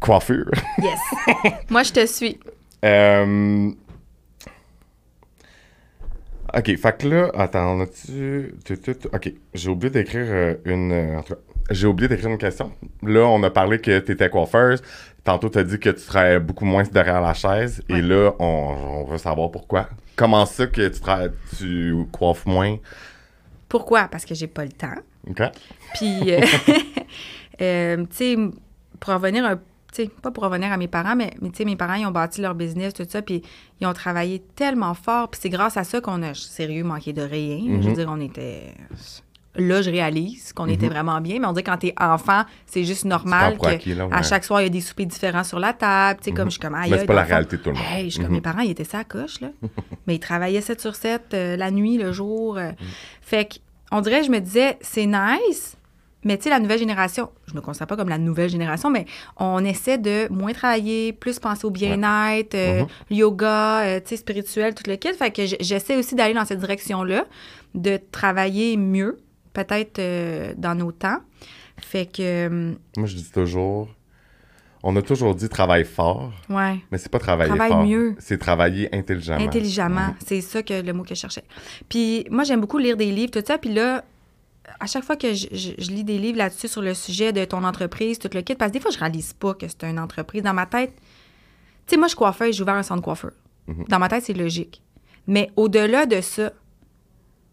[SPEAKER 1] coiffure,
[SPEAKER 2] Yes. Moi, je te suis.
[SPEAKER 1] euh, Ok, fait que là, attends, on a-tu. tu- tu- tu- Ok, j'ai oublié d'écrire euh, une. euh, en j'ai oublié d'écrire une question. Là, on a parlé que tu étais coiffeuse. Tantôt, tu as dit que tu travaillais beaucoup moins derrière la chaise. Et là, on, on veut savoir pourquoi. Comment ça que tu, travailles, tu coiffes moins?
[SPEAKER 2] Pourquoi? Parce que j'ai pas le temps.
[SPEAKER 1] OK?
[SPEAKER 2] Puis, euh, euh, tu sais, pour revenir un tu sais, pas pour revenir à mes parents, mais, mais tu sais, mes parents, ils ont bâti leur business, tout ça, puis ils ont travaillé tellement fort, puis c'est grâce à ça qu'on a, sérieux, manqué de rien. Je veux
[SPEAKER 1] Mhm.
[SPEAKER 2] dire, on était... Là, je réalise qu'on était vraiment bien, mais on dit que quand t'es enfant, c'est juste normal que
[SPEAKER 1] acquis, là,
[SPEAKER 2] à chaque soir, il y a des soupers différents sur la table. Tu sais, comme je suis comme, aïe,
[SPEAKER 1] Mais c'est pas la
[SPEAKER 2] fond,
[SPEAKER 1] réalité de tout le monde.
[SPEAKER 2] Hey, je suis comme,
[SPEAKER 1] Mhm.
[SPEAKER 2] mes parents, ils étaient ça à coche, là. mais ils travaillaient 7 sur 7, euh, la nuit, le jour.
[SPEAKER 1] Mhm.
[SPEAKER 2] euh. Fait que, on dirait, je me disais, c'est nice, Mais tu sais, la nouvelle génération, je me considère pas comme la nouvelle génération, mais on essaie de moins travailler, plus penser au bien-être, euh,
[SPEAKER 1] Mhm.
[SPEAKER 2] yoga, euh, tu sais, spirituel, tout le kit. Fait que j'essaie aussi d'aller dans cette direction-là, de travailler mieux, peut-être euh, dans nos temps. Fait que,
[SPEAKER 1] Moi, je dis toujours, on a toujours dit travaille fort,
[SPEAKER 2] ouais,
[SPEAKER 1] mais c'est pas travailler
[SPEAKER 2] Travaille
[SPEAKER 1] fort.
[SPEAKER 2] mieux.
[SPEAKER 1] C'est travailler intelligemment.
[SPEAKER 2] intelligemment,
[SPEAKER 1] Mhm.
[SPEAKER 2] c'est ça que le mot que je cherchais. Puis moi, j'aime beaucoup lire des livres, tout ça. Puis là, à chaque fois que je, je- je lis des livres là-dessus sur le sujet de ton entreprise, tout le kit, parce que des fois, je réalise pas que c'est une entreprise. Dans ma tête, tu sais, moi, je suis coiffeuse, j'ai ouvert un centre de coiffeur.
[SPEAKER 1] Mhm.
[SPEAKER 2] Dans ma tête, c'est logique. Mais au-delà de ça,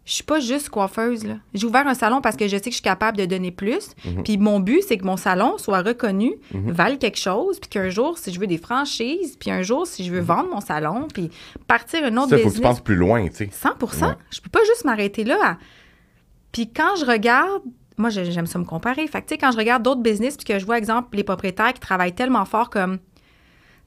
[SPEAKER 2] je suis pas juste coiffeuse, là. J'ai ouvert un salon parce que je sais que je suis capable de donner plus.
[SPEAKER 1] Mhm.
[SPEAKER 2] Puis mon but, c'est que mon salon soit reconnu, vale quelque chose, puis qu'un jour, si je veux des franchises, puis un jour, si je veux vendre mon salon, puis partir un autre
[SPEAKER 1] Mhm. Ça, faut que tu
[SPEAKER 2] business.
[SPEAKER 1] penses plus loin, tu sais.
[SPEAKER 2] 100
[SPEAKER 1] Ouais.
[SPEAKER 2] Je peux pas juste m'arrêter là. à- Puis quand je regarde, moi, j'ai- j'aime ça me comparer. Fait que, tu sais, quand je regarde d'autres business, puis que je vois, exemple, les propriétaires qui travaillent tellement fort comme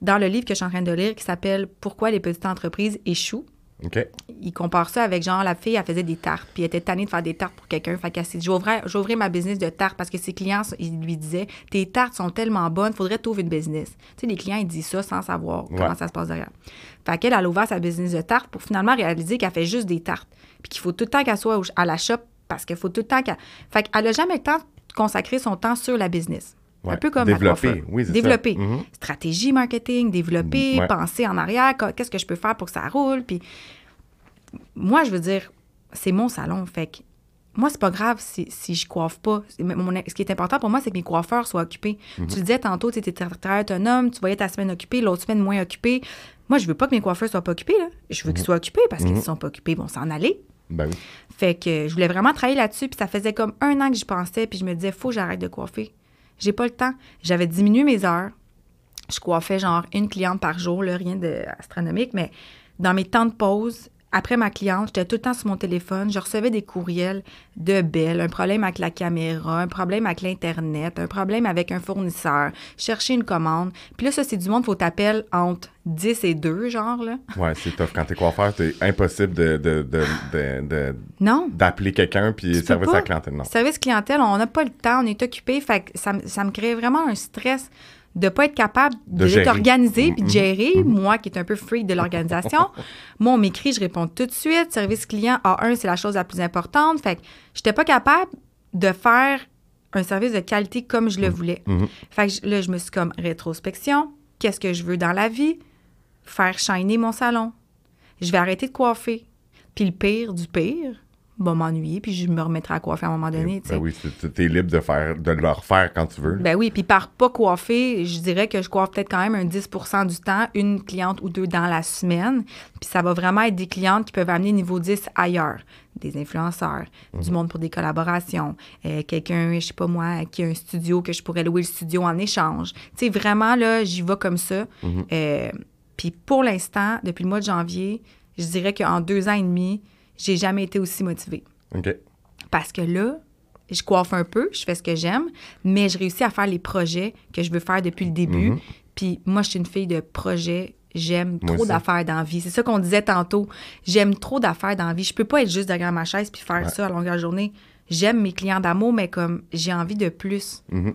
[SPEAKER 2] dans le livre que je suis en train de lire qui s'appelle Pourquoi les petites entreprises échouent.
[SPEAKER 1] OK?
[SPEAKER 2] Il compare ça avec genre la fille, elle faisait des tartes, puis elle était tannée de faire des tartes pour quelqu'un. Fait qu'elle s'est dit, j'ouvrais, ma business de tartes parce que ses clients, ils lui disaient, tes tartes sont tellement bonnes, faudrait trouver une business. Tu sais, les clients, ils disent ça sans savoir
[SPEAKER 1] Ouais.
[SPEAKER 2] comment ça se passe derrière. Fait qu'elle, elle a ouvert sa business de tartes pour finalement réaliser qu'elle fait juste des tartes. Puis qu'il faut tout le temps qu'elle soit à la shop parce qu'il faut tout le temps qu'elle. Fait qu'elle a jamais le temps de consacrer son temps sur la business. Un peu comme
[SPEAKER 1] Développer, oui, ça.
[SPEAKER 2] Développer.
[SPEAKER 1] Mhm.
[SPEAKER 2] Stratégie marketing, développer,
[SPEAKER 1] Mm, ouais.
[SPEAKER 2] penser en arrière, qu- qu'est-ce que je peux faire pour que ça roule. Puis moi, je veux dire, c'est mon salon. Fait que moi, c'est pas grave si, si je coiffe pas. Mon- ce qui est important pour moi, c'est que mes coiffeurs soient occupés.
[SPEAKER 1] Mhm.
[SPEAKER 2] Tu le disais tantôt, tu étais très autonome, tu voyais ta semaine occupée, l'autre semaine moins occupée. Moi, je veux pas que mes coiffeurs soient pas occupés. Là. Je veux qu'ils soient occupés parce qu'ils sont pas occupés, ils vont s'en aller.
[SPEAKER 1] Ben oui.
[SPEAKER 2] Fait que je voulais vraiment travailler là-dessus, puis ça faisait comme un an que j'y pensais, puis je me disais, faut que j'arrête de coiffer. J'ai pas le temps. J'avais diminué mes heures. Je coiffais genre une cliente par jour, là, rien d'astronomique, mais dans mes temps de pause, après ma cliente, j'étais tout le temps sur mon téléphone. Je recevais des courriels de Belle, un problème avec la caméra, un problème avec l'Internet, un problème avec un fournisseur, chercher une commande. Puis là, ça, c'est du monde, faut t'appeler entre 10 et 2, genre, là.
[SPEAKER 1] Ouais, c'est tough. Quand t'es coiffeur, c'est impossible de, de, de, de-
[SPEAKER 2] Non.
[SPEAKER 1] d'appeler quelqu'un puis
[SPEAKER 2] Tu
[SPEAKER 1] service à la clientèle. Non.
[SPEAKER 2] Service clientèle, on n'a pas le temps, on est occupé. Fait que ça, ça me crée vraiment un stress de pas être capable
[SPEAKER 1] De
[SPEAKER 2] de, t'organiser puis de
[SPEAKER 1] Mhm.
[SPEAKER 2] gérer. Moi, qui est un peu freak de l'organisation, moi, on m'écrit, je réponds tout de suite. Service client A1, c'est la chose la plus importante. Fait que j'étais pas capable de faire un service de qualité comme je le voulais.
[SPEAKER 1] Mhm.
[SPEAKER 2] Fait que je- là, je me suis comme rétrospection. Qu'est-ce que je veux dans la vie? Faire shiner mon salon. Je vais arrêter de coiffer. Puis le pire du pire, va m'ennuyer, puis je me remettrai à coiffer à un moment donné. tu sais.
[SPEAKER 1] Ben oui, c'est- t'es libre de, faire, de le refaire quand tu veux.
[SPEAKER 2] Ben oui, puis par pas coiffer, je dirais que je coiffe peut-être quand même un 10% du temps, une cliente ou deux dans la semaine. Puis ça va vraiment être des clientes qui peuvent amener niveau 10 ailleurs. Des influenceurs, du monde pour des collaborations, euh, quelqu'un, je sais pas moi, qui a un studio que je pourrais louer le studio en échange. Tu sais, vraiment, là, j'y vais comme ça. Euh, puis pour l'instant, depuis le mois de janvier, je dirais qu'en deux ans et demi, j'ai jamais été aussi motivée.
[SPEAKER 1] OK.
[SPEAKER 2] Parce que là, je coiffe un peu, je fais ce que j'aime, mais je réussis à faire les projets que je veux faire depuis le début.
[SPEAKER 1] Mhm.
[SPEAKER 2] Puis moi, je suis une fille de projet. J'aime trop d'affaires dans la vie. C'est ça qu'on disait tantôt. J'aime trop d'affaires dans la vie. Je peux pas être juste derrière ma chaise puis faire
[SPEAKER 1] Ouais.
[SPEAKER 2] ça à longueur de journée. J'aime mes clients d'amour, mais comme j'ai envie de plus.
[SPEAKER 1] Mhm.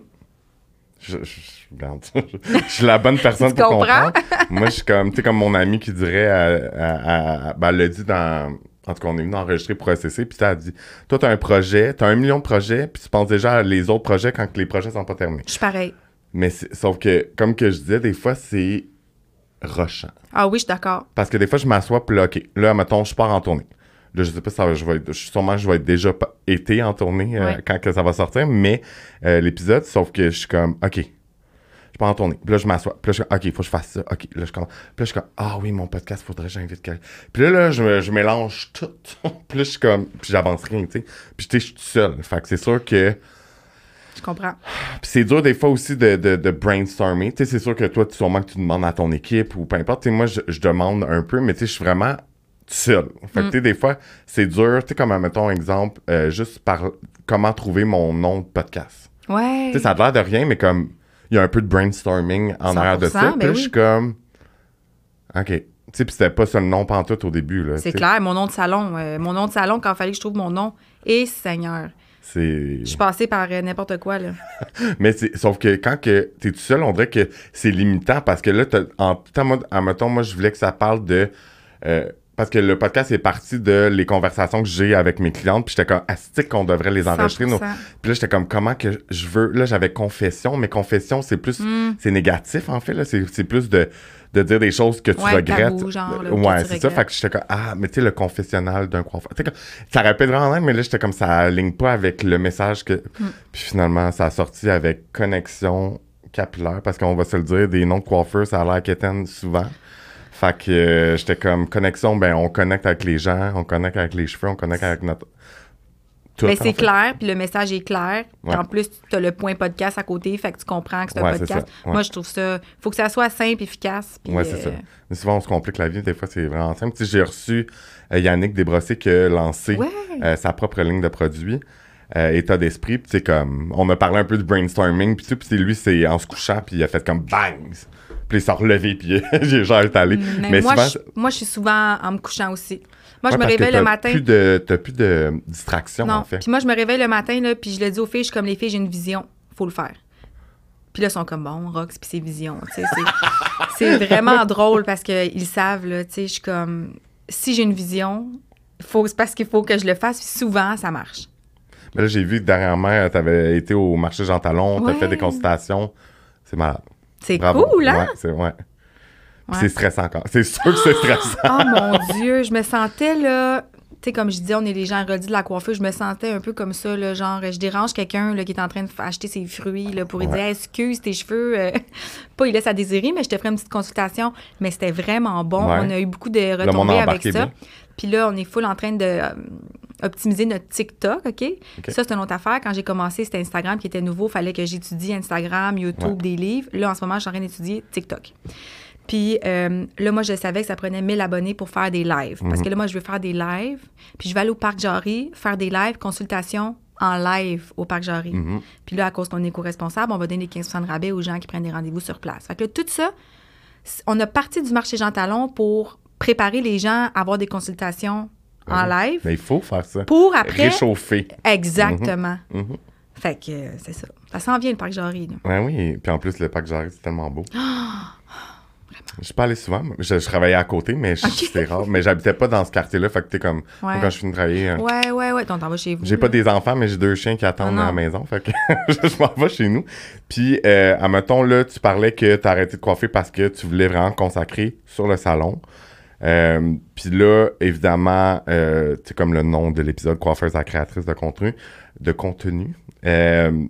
[SPEAKER 1] Je, je, je- suis la bonne personne
[SPEAKER 2] Tu
[SPEAKER 1] pour
[SPEAKER 2] comprends?
[SPEAKER 1] comprendre. Moi, je suis comme, tu sais, comme mon ami qui dirait, à- à- à- ben, elle l'a dit dans, en tout cas, on est venu enregistrer pour SCC, puis ça a dit, toi, t'as un projet, t'as un million de projets, puis tu penses déjà à les autres projets quand les projets sont pas terminés.
[SPEAKER 2] Je suis pareil.
[SPEAKER 1] Mais sauf que, comme que je disais, des fois, c'est rochant.
[SPEAKER 2] Ah oui, je suis d'accord.
[SPEAKER 1] Parce que des fois, je m'assois, puis là, OK, là, mettons, je pars en tournée. Là, je sais pas si ça va, je vais être, je- sûrement, je vais être déjà été en tournée euh,
[SPEAKER 2] Ouais.
[SPEAKER 1] quand que ça va sortir, mais euh, l'épisode, sauf que je suis comme, OK, pars en tournée. Puis là, je m'assois. Puis là, je suis comme, OK, il faut que je fasse ça. OK, là, je commence. Puis là, je suis comme, ah oui, mon podcast, faudrait que j'invite quelqu'un. Puis là, là, je, mélange tout. puis là, je suis comme, puis j'avance rien, tu sais. Puis tu sais, je suis tout seul. Fait que c'est sûr que.
[SPEAKER 2] Je comprends.
[SPEAKER 1] Puis c'est dur des fois aussi de, de, de brainstormer. Tu sais, c'est sûr que toi, tu- sûrement que tu demandes à ton équipe ou peu importe. Tu sais, moi, je, je demande un peu, mais tu sais, je suis vraiment seul. Fait que tu sais, des fois, c'est dur. Tu sais, comme, mettons, exemple, euh, juste par comment trouver mon nom de podcast.
[SPEAKER 2] Ouais.
[SPEAKER 1] Tu sais, ça a l'air de rien, mais comme, il y a un peu de brainstorming en arrière de ça.
[SPEAKER 2] 100%,
[SPEAKER 1] Puis
[SPEAKER 2] ben oui.
[SPEAKER 1] je suis comme, OK. Tu sais, puis c'était pas ça le nom pantoute au début, là.
[SPEAKER 2] C'est clair, mon nom de salon. euh, mon nom de salon, quand il fallait que je trouve mon nom, et Seigneur.
[SPEAKER 1] C'est...
[SPEAKER 2] Je suis passée par euh, n'importe quoi, là.
[SPEAKER 1] Mais c'est, sauf que quand que t'es tout seul, on dirait que c'est limitant parce que là, en, en mode, admettons, moi, je voulais que ça parle de. euh, parce que le podcast est parti de les conversations que j'ai avec mes clientes, puis j'étais comme astique qu'on devrait les enregistrer. nos-
[SPEAKER 2] 100%.
[SPEAKER 1] Puis là, j'étais comme comment que je veux? Là, j'avais confession, mais confession, c'est plus.
[SPEAKER 2] Mm.
[SPEAKER 1] C'est négatif, en fait. là. C'est, plus de, de dire des choses que tu
[SPEAKER 2] Ouais,
[SPEAKER 1] regrettes.
[SPEAKER 2] tabou, genre, là,
[SPEAKER 1] ouais, c'est ça. Fait que j'étais comme ah, mais tu sais, le confessionnal d'un coiffeur. Comme- ça répète vraiment, mais là, j'étais comme ça aligne pas avec le message que.
[SPEAKER 2] Mm.
[SPEAKER 1] Puis finalement, ça a sorti avec connexion capillaire, parce qu'on va se le dire, des noms de coiffeurs, ça a l'air qu'éteignent souvent. Fait que euh, j'étais comme connexion, ben on connecte avec les gens, on connecte avec les cheveux, on connecte avec notre. Tout,
[SPEAKER 2] Mais
[SPEAKER 1] en
[SPEAKER 2] c'est clair, puis le message est clair.
[SPEAKER 1] Ouais.
[SPEAKER 2] En plus, tu as le point podcast à côté, fait que tu comprends que c'est un
[SPEAKER 1] Ouais,
[SPEAKER 2] podcast.
[SPEAKER 1] ouais.
[SPEAKER 2] Moi, je trouve ça. faut que ça soit simple, efficace.
[SPEAKER 1] Ouais, c'est
[SPEAKER 2] euh,
[SPEAKER 1] ça. Mais souvent, on se complique la vie. Des fois, c'est vraiment simple. Tu sais, j'ai reçu euh, Yannick Desbrossés qui a lancé euh, sa propre ligne de produits. euh, état d'esprit, puis comme, on a parlé un peu de brainstorming, puis tout, puis lui, c'est en se couchant, puis il a fait comme bang! Puis il s'est relevé, puis j'ai genre étalé.
[SPEAKER 2] Mais,
[SPEAKER 1] Mais
[SPEAKER 2] moi,
[SPEAKER 1] souvent,
[SPEAKER 2] je, moi, je suis souvent en me couchant aussi. Moi,
[SPEAKER 1] ouais,
[SPEAKER 2] je me réveille le matin.
[SPEAKER 1] De, t'as plus de distraction,
[SPEAKER 2] non.
[SPEAKER 1] en fait.
[SPEAKER 2] Puis moi, je me réveille le matin, là, puis je le dis aux filles, je suis comme les filles, j'ai une vision. Faut le faire. Puis là, ils sont comme bon, Rox, puis c'est vision. tu c'est- C'est vraiment drôle parce qu'ils savent, là, tu sais, je suis comme si j'ai une vision, faut, c'est parce qu'il faut que je le fasse, puis souvent, ça marche.
[SPEAKER 1] Mais là, j'ai vu que dernièrement, tu avais été au marché Jean Talon, tu as
[SPEAKER 2] Ouais.
[SPEAKER 1] fait des consultations. C'est malade.
[SPEAKER 2] C'est cool, hein?
[SPEAKER 1] Ouais, c'est, ouais. C'est stressant encore. C'est sûr que c'est stressant.
[SPEAKER 2] Oh mon Dieu, je me sentais là. Tu sais, comme je disais, on est les gens redis de la coiffure. Je me sentais un peu comme ça, là, genre, je dérange quelqu'un qui est en train de f- acheter ses fruits là, pour lui
[SPEAKER 1] Ouais.
[SPEAKER 2] dire Excuse tes cheveux. euh, pas, il laisse à désirer, mais je te ferai une petite consultation. Mais c'était vraiment bon.
[SPEAKER 1] Ouais.
[SPEAKER 2] On a eu beaucoup de retombées avec ça.
[SPEAKER 1] bien.
[SPEAKER 2] Puis là, on est full en train de euh, optimiser notre TikTok, OK? Ça, c'est une autre affaire. Quand j'ai commencé, c'était Instagram qui était nouveau. fallait que j'étudie Instagram, YouTube,
[SPEAKER 1] Ouais.
[SPEAKER 2] des livres. Là, en ce moment, je suis en train d'étudier TikTok. Puis euh, là, moi, je savais que ça prenait 1000 abonnés pour faire des lives.
[SPEAKER 1] Mhm.
[SPEAKER 2] Parce que là, moi, je veux faire des lives. Puis je vais aller au Parc Jarry faire des lives, consultations en live au Parc Jarry.
[SPEAKER 1] Mhm.
[SPEAKER 2] Puis là, à cause qu'on est co-responsable, on va donner 15 de rabais aux gens qui prennent des rendez-vous sur place. Fait que là, tout ça, on a parti du marché Jean Talon pour préparer les gens à avoir des consultations en live.
[SPEAKER 1] Mais il faut faire ça.
[SPEAKER 2] Pour après.
[SPEAKER 1] Réchauffer.
[SPEAKER 2] Exactement.
[SPEAKER 1] Mhm.
[SPEAKER 2] Fait que euh, c'est ça. Ça s'en vient, le Parc Jarry.
[SPEAKER 1] Ouais, oui. Puis en plus, le parc Jarry, c'est tellement beau.
[SPEAKER 2] Ah!
[SPEAKER 1] Je suis pas allé souvent. Je, je travaillais à côté, mais je- c'est rare. Mais j'habitais pas dans ce quartier-là. Fait que t'es comme. moi, quand je finis de travailler. euh,
[SPEAKER 2] Ouais, ouais, ouais. Donc, t'en vas chez vous.
[SPEAKER 1] J'ai pas des enfants, mais j'ai deux chiens qui attendent
[SPEAKER 2] Ah
[SPEAKER 1] à la maison. Fait que je m'en vais chez nous. Puis, euh, admettons, là, tu parlais que tu as arrêté de coiffer parce que tu voulais vraiment consacrer sur le salon. Euh, puis là, évidemment, euh, c'est comme le nom de l'épisode Coiffeuse à créatrice de contenu. De contenu. Euh,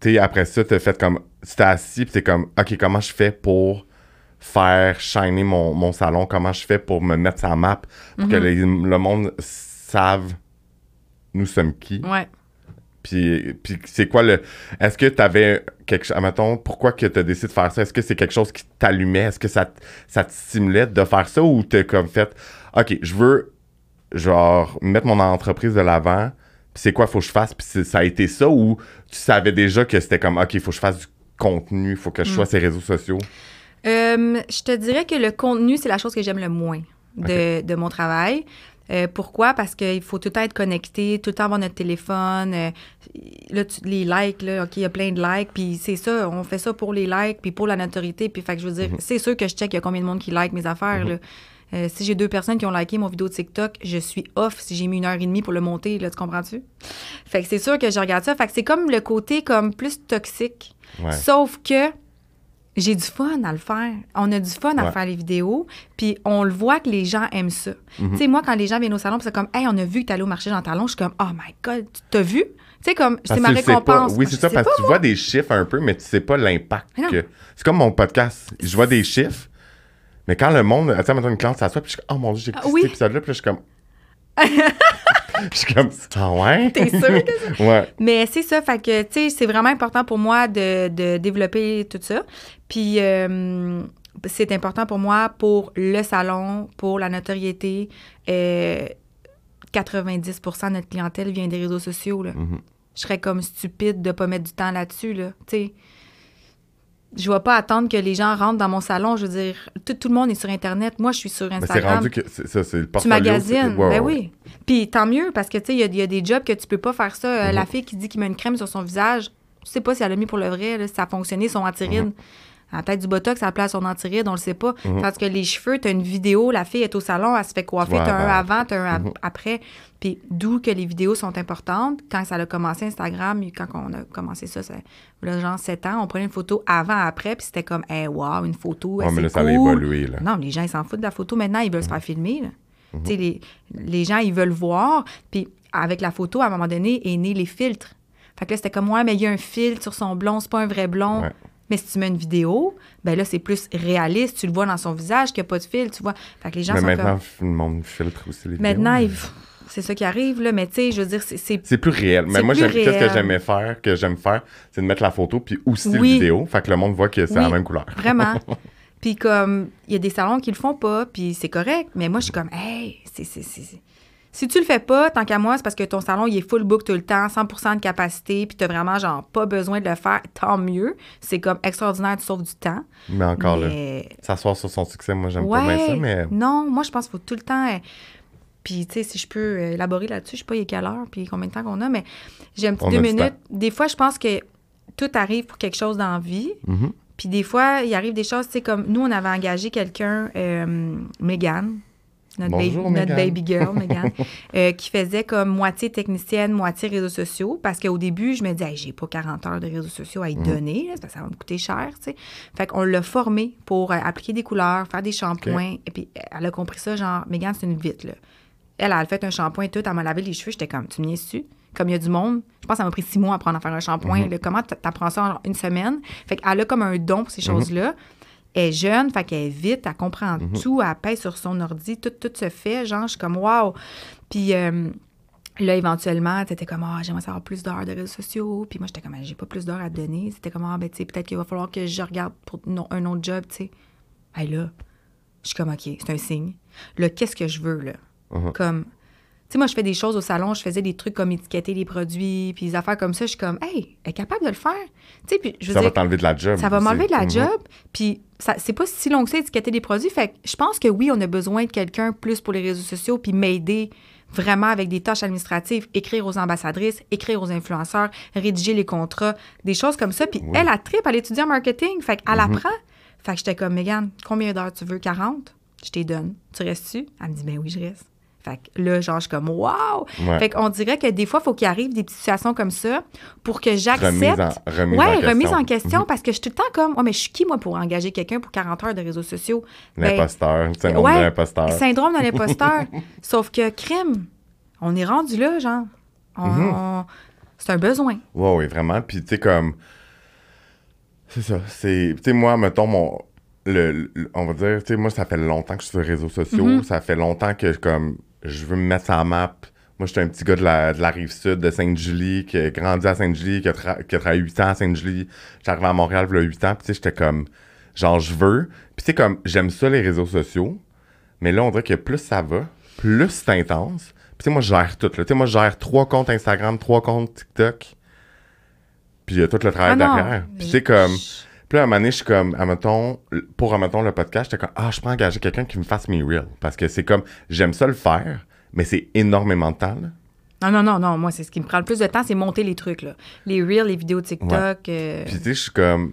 [SPEAKER 1] tu après ça, t'as fait comme. Tu t'es assis, puis t'es comme, OK, comment je fais pour faire shiner mon, mon salon? Comment je fais pour me mettre sa map? Pour que les- le monde save nous sommes qui?
[SPEAKER 2] Ouais.
[SPEAKER 1] Puis, puis c'est quoi le. Est-ce que tu avais quelque chose. Admettons, pourquoi que tu as décidé de faire ça? Est-ce que c'est quelque chose qui t'allumait? Est-ce que ça, ça te stimulait de faire ça ou t'es comme fait, OK, je veux, genre, mettre mon entreprise de l'avant, puis c'est quoi, faut que je fasse? Puis ça a été ça ou tu savais déjà que c'était comme, OK, il faut que je fasse du contenu, faut que je sois sur les réseaux sociaux?
[SPEAKER 2] Euh, je te dirais que le contenu, c'est la chose que j'aime le moins de, de mon travail. Euh, pourquoi? Parce qu'il faut tout le temps être connecté, tout le temps avoir notre téléphone. euh, là, tu- les likes, là, OK, il y a plein de likes, puis c'est ça, on fait ça pour les likes, puis pour la notoriété. Puis, fait que je veux dire, c'est sûr que je check il y a combien de monde qui like mes affaires, là. Euh, si j'ai deux personnes qui ont liké mon vidéo de TikTok, je suis off si j'ai mis une heure et demie pour le monter, là, tu comprends-tu? Fait que c'est sûr que je regarde ça. Fait que c'est comme le côté comme plus toxique.
[SPEAKER 1] Ouais.
[SPEAKER 2] Sauf que j'ai du fun à le faire. On a du fun à
[SPEAKER 1] Ouais.
[SPEAKER 2] faire les vidéos, puis on le voit que les gens aiment ça.
[SPEAKER 1] Mhm.
[SPEAKER 2] Tu sais, moi, quand les gens viennent au salon, c'est comme, hey, on a vu que t'allais au marché Jean Talon, je suis comme, oh my God, tu t'as vu? Tu sais, comme, c'est ma
[SPEAKER 1] pas-
[SPEAKER 2] récompense.
[SPEAKER 1] Oui, c'est ça, parce que tu vois des chiffres un peu, mais tu sais pas l'impact que. C'est comme mon podcast. Je vois des chiffres, mais quand le monde. Tu sais, maintenant une cliente s'assoit, puis je suis comme, oh mon dieu, j'ai écouté
[SPEAKER 2] Ah, oui.
[SPEAKER 1] cet épisode-là, puis je suis comme. je suis comme, ah ouais?
[SPEAKER 2] T'es sûr que
[SPEAKER 1] ouais.
[SPEAKER 2] Mais c'est ça, fait que, tu sais, c'est vraiment important pour moi de, de développer tout ça. Puis, euh, c'est important pour moi pour le salon, pour la notoriété. Euh, 90% de notre clientèle vient des réseaux sociaux, là.
[SPEAKER 1] Mhm.
[SPEAKER 2] Je serais comme stupide de pas mettre du temps là-dessus, là. Tu sais, je vais pas attendre que les gens rentrent dans mon salon. Je veux dire, tout, tout le monde est sur Internet. Moi, je suis sur
[SPEAKER 1] Mais c'est
[SPEAKER 2] Instagram.
[SPEAKER 1] rendu que c'est- ça, c'est le
[SPEAKER 2] tu magasines.
[SPEAKER 1] c'est-
[SPEAKER 2] ben oui. Puis tant mieux, parce que tu sais, il y a- il y, a des jobs que tu peux pas faire ça. Euh,
[SPEAKER 1] Mhm.
[SPEAKER 2] La fille qui dit qu'il met une crème sur son visage, tu sais pas si elle l'a mis pour le vrai, là, si ça a fonctionné, son antiride.
[SPEAKER 1] Mhm.
[SPEAKER 2] Elle a peut-être du botox à la place son antiride, on le sait pas. Parce que les cheveux, tu as une vidéo, la fille est au salon, elle se fait coiffer,
[SPEAKER 1] Tu
[SPEAKER 2] as un
[SPEAKER 1] avant.
[SPEAKER 2] avant, tu as un
[SPEAKER 1] Mhm.
[SPEAKER 2] ap- après. Puis d'où que les vidéos sont importantes. Quand ça a commencé Instagram, quand on a commencé ça, ça là, genre 7 ans, on prenait une photo avant, après, puis c'était comme, hey, wow, une photo,
[SPEAKER 1] Ouais, mais là,
[SPEAKER 2] c'est
[SPEAKER 1] ça a
[SPEAKER 2] cool.
[SPEAKER 1] évolué, là.
[SPEAKER 2] Non, les gens, ils s'en foutent de la photo. Maintenant, ils veulent
[SPEAKER 1] Mhm.
[SPEAKER 2] se faire filmer. là. Tu sais, les, les gens, ils veulent voir. Puis avec la photo, à un moment donné, est né les filtres. Fait que là, c'était comme, ouais, mais il y a un filtre sur son blond, c'est pas un vrai blond.
[SPEAKER 1] Ouais.
[SPEAKER 2] Mais si tu mets une vidéo, ben là, c'est plus réaliste. Tu le vois dans son visage qu'il n'y a pas de filtre, tu vois. Fait que les gens
[SPEAKER 1] Mais
[SPEAKER 2] sont
[SPEAKER 1] maintenant,
[SPEAKER 2] comme...
[SPEAKER 1] le monde filtre aussi les
[SPEAKER 2] Maintenant,
[SPEAKER 1] vidéos.
[SPEAKER 2] ils- c'est ça qui arrive, là. Mais tu sais, je veux dire, c'est- c'est
[SPEAKER 1] C'est plus réel. Mais moi, qu'est-ce que j'aimais faire, que j'aime faire, c'est de mettre la photo puis aussi
[SPEAKER 2] Oui.
[SPEAKER 1] la vidéo. Fait que le monde voit que c'est la même couleur.
[SPEAKER 2] Vraiment. puis comme, il y a des salons qui le font pas, puis c'est correct. Mais moi, je suis comme, hey, c'est... Si tu le fais pas, tant qu'à moi, c'est parce que ton salon, il est full book tout le temps, 100% de capacité, puis t'as vraiment, genre, pas besoin de le faire, tant mieux. C'est comme extraordinaire, tu sauves du temps.
[SPEAKER 1] Mais encore là, s'asseoir sur son succès, moi, j'aime
[SPEAKER 2] ouais,
[SPEAKER 1] pas bien ça, mais
[SPEAKER 2] Non, moi, je pense qu'il faut tout le temps... euh, Puis, tu sais, si je peux euh, élaborer là-dessus, je sais pas il est quelle heure, puis combien de temps qu'on a, mais j'ai un petit
[SPEAKER 1] On
[SPEAKER 2] deux minutes. Des fois, je pense que tout arrive pour quelque chose dans la vie.
[SPEAKER 1] Mhm.
[SPEAKER 2] Puis des fois, il arrive des choses, tu sais, comme nous, on avait engagé quelqu'un, euh, Megan, notre,
[SPEAKER 1] Bonjour,
[SPEAKER 2] baby, notre baby girl, Megan, euh, qui faisait comme moitié technicienne, moitié réseaux sociaux. Parce qu'au début, je me disais, Hey, j'ai pas 40 heures de réseaux sociaux à y
[SPEAKER 1] Mhm.
[SPEAKER 2] donner, là, parce que ça va me coûter cher, tu sais. Fait qu'on l'a formée pour euh, appliquer des couleurs, faire des shampoings. Et puis, elle a compris ça, genre, Megan, c'est une vite, là. Elle, elle a fait un shampoing et tout, elle m'a lavé les cheveux. J'étais comme, tu me dessus? Comme il y a du monde, je pense que ça m'a pris six mois à apprendre à faire un shampoing. là. comment t- t'apprends ça en une semaine? Fait qu'elle a comme un don pour ces choses-là. Elle est jeune, fait qu'elle est vite, elle comprend tout, elle pèse sur son ordi, tout, tout se fait. Genre, je suis comme, wow! Puis euh, là, éventuellement, t'étais comme, ah, j'aimerais savoir plus d'heures de réseaux sociaux. Puis moi, j'étais comme, Ah, j'ai pas plus d'heures à te donner. C'était comme, ah, ben, tu sais, peut-être qu'il va falloir que je regarde pour un autre job, tu sais. Hey, là, je suis comme, OK, c'est un signe. Là, qu'est-ce que je veux, là?
[SPEAKER 1] Mhm.
[SPEAKER 2] Comme, sais, moi, je fais des choses au salon, je faisais des trucs comme étiqueter les produits, puis des affaires comme ça. Je suis comme, hey, elle est capable de le faire. Tu sais, puis je veux
[SPEAKER 1] ça va t'enlever de la job.
[SPEAKER 2] ça va m'enlever de la
[SPEAKER 1] Mhm.
[SPEAKER 2] job. Puis c'est pas si long que ça, étiqueter des produits. Fait que je pense que oui, on a besoin de quelqu'un plus pour les réseaux sociaux, puis m'aider vraiment avec des tâches administratives, écrire aux ambassadrices, écrire aux influenceurs, rédiger les contrats, des choses comme ça. Puis
[SPEAKER 1] Oui.
[SPEAKER 2] elle, a trip, elle étudie en marketing. Fait qu'elle
[SPEAKER 1] Mhm.
[SPEAKER 2] apprend. Fait que j'étais comme, Megan, combien d'heures tu veux? 40? Je t'ai donne. Tu restes-tu? Elle me dit, ben oui, je reste. Fait que là, genre, je suis comme, wow!
[SPEAKER 1] Ouais.
[SPEAKER 2] Fait qu'on dirait que des fois, il faut qu'il arrive des petites situations comme ça pour que
[SPEAKER 1] Remise
[SPEAKER 2] j'accepte.
[SPEAKER 1] en, remise
[SPEAKER 2] Ouais,
[SPEAKER 1] en question.
[SPEAKER 2] remise en question
[SPEAKER 1] Mhm.
[SPEAKER 2] parce que je suis tout le temps comme, ouais, mais je suis qui, moi, pour engager quelqu'un pour 40 heures de réseaux sociaux? Ben,
[SPEAKER 1] L'imposteur, le syndrome
[SPEAKER 2] ouais,
[SPEAKER 1] de l'imposteur.
[SPEAKER 2] syndrome de l'imposteur. Sauf que crime, on est rendu là, genre. On-
[SPEAKER 1] Mhm.
[SPEAKER 2] on- c'est un besoin.
[SPEAKER 1] Ouais, oui, vraiment. Puis, tu sais, comme. C'est ça. C'est. Tu sais, moi, mettons, mon. Le, le- on va dire, tu sais, moi, ça fait longtemps que je suis sur les réseaux sociaux.
[SPEAKER 2] Mhm.
[SPEAKER 1] Ça fait longtemps que, comme, je veux me mettre sur la map. Moi, j'étais un petit gars de la, de la rive sud de Sainte-Julie, qui a grandi à Sainte-Julie, qui qui a travaillé 8 ans à Sainte-Julie. Arrivé à Montréal, il y a 8 ans, puis tu sais, j'étais comme, genre, je veux. Puis tu sais, comme, j'aime ça, les réseaux sociaux. Mais là, on dirait que plus ça va, plus c'est intense. Puis tu sais, moi, je gère tout. Tu sais, moi, je gère trois comptes Instagram, trois comptes TikTok. Puis il y a tout le travail
[SPEAKER 2] Ah non,
[SPEAKER 1] derrière. Puis sais, comme... Puis là, à un moment donné, je suis comme, admettons, pour, admettons, le podcast, j'étais comme, ah, je peux engager quelqu'un qui me fasse mes reels. Parce que c'est comme, j'aime ça le faire, mais c'est énormément de temps, là.
[SPEAKER 2] Non, non, non, non. Moi, c'est ce qui me prend le plus de temps, c'est monter les trucs, là. Les reels, les vidéos TikTok. euh,
[SPEAKER 1] Puis tu sais, je suis comme...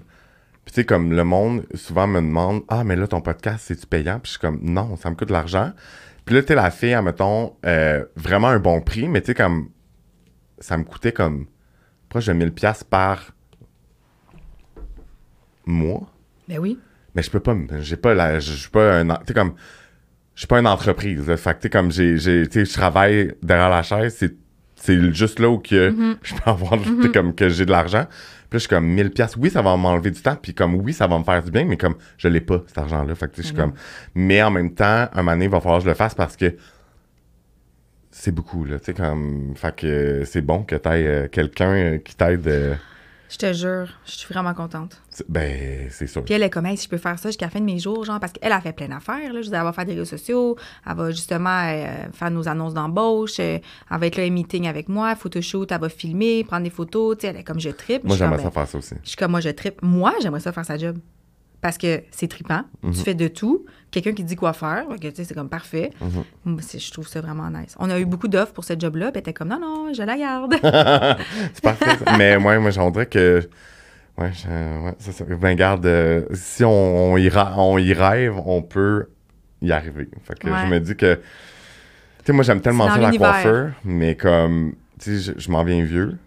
[SPEAKER 1] Puis tu sais, comme le monde, souvent me demande, ah, mais là, ton podcast, c'est-tu payant? Puis je suis comme, non, ça me coûte de l'argent. Puis là, tu sais, la fille, admettons, euh, vraiment un bon prix, mais tu sais, comme, ça me coûtait comme proche de 1000 pièces par mois.
[SPEAKER 2] Ben oui.
[SPEAKER 1] Mais je peux pas, j'ai pas la, je suis pas un, tu sais, comme, je suis pas une entreprise. là. Fait que tu sais, comme j'ai, j'ai, tu sais, je travaille derrière la chaise, c'est, c'est juste là où que je peux avoir, tu sais, comme, que j'ai de l'argent. Puis là, je suis comme 1000 pièces. Oui, ça va m'enlever du temps, puis comme, oui, ça va me faire du bien, mais comme, je l'ai pas, cet argent-là. Fait que tu sais, je suis
[SPEAKER 2] Mhm.
[SPEAKER 1] comme, mais en même temps, un moment donné, il va falloir que je le fasse parce que c'est beaucoup, là, tu sais, comme, fait que c'est bon que t'aies euh, quelqu'un euh, qui t'aide. euh,
[SPEAKER 2] Je te jure, je suis vraiment contente.
[SPEAKER 1] Ben, c'est sûr.
[SPEAKER 2] Puis elle est comme, hey, si je peux faire ça jusqu'à la fin de mes jours, genre, parce qu'elle a fait plein d'affaires, là. Je veux dire, elle va faire des réseaux sociaux, elle va justement euh, faire nos annonces d'embauche, euh, elle va être là, un meeting avec moi, photoshoot, elle va filmer, prendre des photos, tu sais, elle est comme, je tripe.
[SPEAKER 1] Moi, j'aimerais
[SPEAKER 2] comme,
[SPEAKER 1] ça
[SPEAKER 2] ben,
[SPEAKER 1] faire ça aussi.
[SPEAKER 2] Je suis comme, moi, je tripe. Moi, j'aimerais ça faire sa job. Parce que c'est trippant,
[SPEAKER 1] Mhm.
[SPEAKER 2] tu fais de tout, quelqu'un qui dit quoi faire, tu sais, c'est comme parfait.
[SPEAKER 1] Mhm.
[SPEAKER 2] Moi, je trouve ça vraiment nice. On a eu beaucoup d'offres pour ce job-là, puis était comme, non, non, je la garde.
[SPEAKER 1] C'est parfait. ça. Mais ouais, moi, j'en dirais que. Ouais, je- ouais c'est ça. Ben, garde, euh, si on, on, y on y rêve, on peut y arriver. Fait que
[SPEAKER 2] Ouais.
[SPEAKER 1] je me dis que. Tu sais, moi, j'aime tellement ça, la coiffure, mais comme. Tu sais, je, je m'en viens vieux.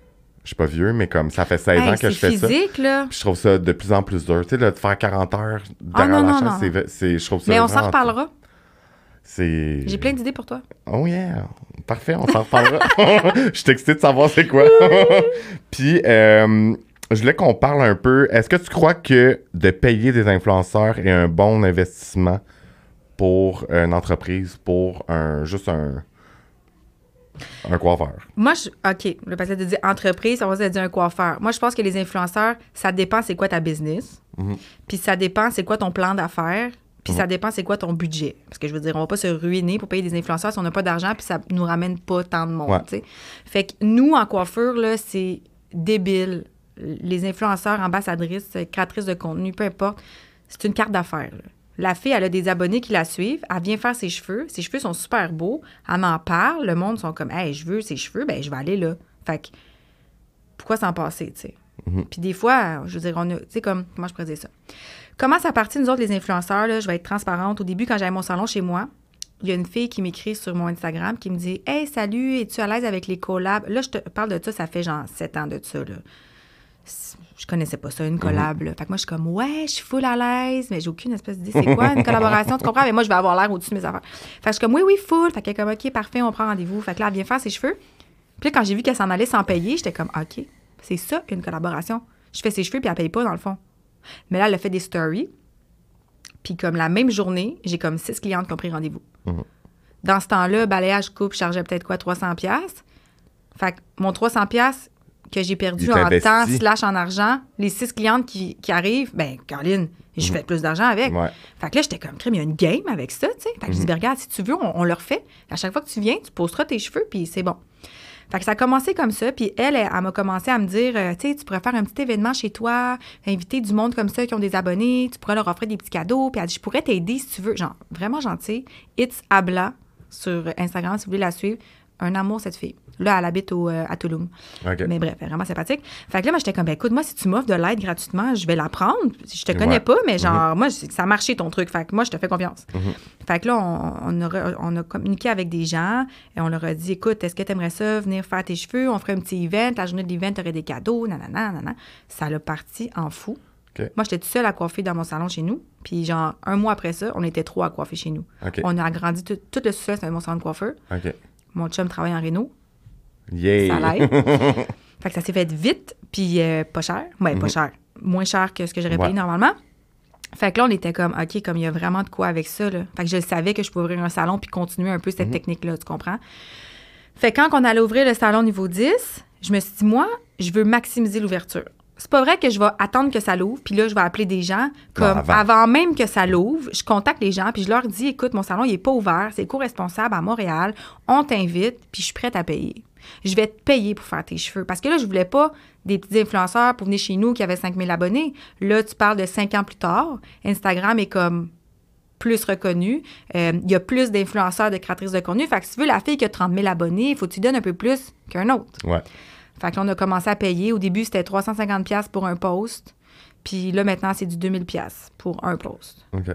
[SPEAKER 1] Je suis pas vieux, mais comme ça fait 16
[SPEAKER 2] Hey,
[SPEAKER 1] ans que je fais ça.
[SPEAKER 2] physique, là.
[SPEAKER 1] Puis je trouve ça de plus en plus dur. Tu sais, là, de faire 40 heures derrière
[SPEAKER 2] non,
[SPEAKER 1] la
[SPEAKER 2] non,
[SPEAKER 1] chaise,
[SPEAKER 2] non.
[SPEAKER 1] c'est- je trouve ça
[SPEAKER 2] Mais on s'en reparlera.
[SPEAKER 1] C'est...
[SPEAKER 2] J'ai plein d'idées pour toi.
[SPEAKER 1] Oh yeah! Parfait, on s'en reparlera. je suis excitée de savoir c'est quoi. Puis, euh, je voulais qu'on parle un peu. Est-ce que tu crois que de payer des influenceurs est un bon investissement pour une entreprise, pour un juste un, un coiffeur?
[SPEAKER 2] Moi, je, OK, le passé de dire entreprise, ça va se dire un coiffeur. Moi, je pense que les influenceurs, ça dépend c'est quoi ta business.
[SPEAKER 1] Mhm.
[SPEAKER 2] Puis ça dépend c'est quoi ton plan d'affaires. Puis ça dépend c'est quoi ton budget. Parce que je veux dire, on va pas se ruiner pour payer des influenceurs si on n'a pas d'argent puis ça nous ramène pas tant de monde,
[SPEAKER 1] Ouais.
[SPEAKER 2] tu sais. Fait que nous, en coiffure, là, c'est débile. Les influenceurs, ambassadrices, créatrices de contenu, peu importe, c'est une carte d'affaires. là. La fille, elle a des abonnés qui la suivent. Elle vient faire ses cheveux. Ses cheveux sont super beaux. Elle m'en parle. Le monde sont comme, hey, je veux ses cheveux. Ben, je vais aller là. Fait que, pourquoi s'en passer, tu sais? Puis des fois, je veux dire, on a, tu sais, comme, comment je pourrais dire ça? Comment ça partit, nous autres, les influenceurs, là, je vais être transparente. Au début, quand j'avais mon salon chez moi, il y a une fille qui m'écrit sur mon Instagram qui me dit Hey, salut, es-tu à l'aise avec les collabs? Là, je te parle de ça, ça fait genre sept ans de ça, là. Je connaissais pas ça, une collab. là. Fait que moi, je suis comme, ouais, je suis full à l'aise, mais j'ai aucune espèce d'idée. C'est quoi une collaboration? Tu comprends? Mais moi, je vais avoir l'air au-dessus de mes affaires. Fait que je suis comme, oui, oui, full. Fait qu'elle est comme, OK, parfait, on prend rendez-vous. Fait que là, elle vient faire ses cheveux. Puis là, quand j'ai vu qu'elle s'en allait sans payer, j'étais comme, OK, c'est ça, une collaboration. Je fais ses cheveux, puis elle paye pas, dans le fond. Mais là, elle a fait des stories. Puis comme la même journée, j'ai comme six clientes qui ont pris rendez-vous. Dans ce temps-là, balayage coupe, je chargeais peut-être quoi, 300 pièces. Fait que mon 300 pièces que j'ai perdu en temps slash en argent, les six clientes qui, qui arrivent, ben Caroline, je fais plus d'argent avec.
[SPEAKER 1] Ouais.
[SPEAKER 2] Fait que là, j'étais comme, crème, il y a une game avec ça, tu sais. Fait que je dis, ben, regarde, si tu veux, on, on le refait. À chaque fois que tu viens, tu poseras tes cheveux, puis c'est bon. Fait que ça a commencé comme ça, puis elle, elle, elle m'a commencé à me dire, euh, tu sais, tu pourrais faire un petit événement chez toi, inviter du monde comme ça qui ont des abonnés, tu pourrais leur offrir des petits cadeaux, puis elle dit, je pourrais t'aider si tu veux. Genre, vraiment gentil. It's Abla sur Instagram, si vous voulez la suivre. Un amour, cette fille. Là, elle habite au, euh, à Toulouse. Mais bref, elle est vraiment sympathique. Fait que là, moi, j'étais comme, ben, écoute, moi, si tu m'offres de l'aide gratuitement, je vais la prendre. Je te connais
[SPEAKER 1] Ouais.
[SPEAKER 2] pas, mais genre, moi, je- ça a marché ton truc. Fait que moi, je te fais confiance.
[SPEAKER 1] Mhm.
[SPEAKER 2] Fait que là, on, on, a, re- on a communiqué avec des gens et on leur a dit, écoute, est-ce que tu aimerais ça, venir faire tes cheveux? On ferait un petit event. La journée de l'event, tu aurais des cadeaux, nanana, nanana. Ça l'a parti en fou. Moi, j'étais toute seule à coiffer dans mon salon chez nous. Puis, genre, un mois après ça, on était trois à coiffer chez nous. On a agrandi tout, tout le sous-sol, c'était mon salon de coiffeur. Mon chum travaille en réno.
[SPEAKER 1] Yay!
[SPEAKER 2] Ça l'aide. fait que ça s'est fait vite, puis euh, pas cher. Ouais, pas cher. Moins cher que ce que j'aurais
[SPEAKER 1] Mhm. Ouais.
[SPEAKER 2] payé normalement. Fait que là, on était comme, OK, comme il y a vraiment de quoi avec ça, là. Fait que je savais que je pouvais ouvrir un salon puis continuer un peu
[SPEAKER 1] Mhm.
[SPEAKER 2] cette technique-là, tu comprends? Fait que quand on allait ouvrir le salon niveau 10, je me suis dit, moi, je veux maximiser l'ouverture. C'est pas vrai que je vais attendre que ça l'ouvre, puis là, je vais appeler des gens comme
[SPEAKER 1] avant.
[SPEAKER 2] avant. même que ça l'ouvre. Je contacte les gens, puis je leur dis, écoute, mon salon, il est pas ouvert, c'est co-responsable à Montréal, on t'invite, puis je suis prête à payer. Je vais te payer pour faire tes cheveux. Parce que là, je voulais pas des petits influenceurs pour venir chez nous qui avaient 5000 abonnés. Là, tu parles de cinq ans plus tard. Instagram est comme plus reconnu. Euh, Il y a plus d'influenceurs, de créatrices de contenu. Fait que si tu veux la fille qui a 30 000 abonnés, il faut que tu donnes un peu plus qu'un autre.
[SPEAKER 1] Ouais.
[SPEAKER 2] Fait que là, on a commencé à payer. Au début, c'était 350 pièces pour un post. Puis là, maintenant, c'est du 2000 pièces pour un post.
[SPEAKER 1] OK.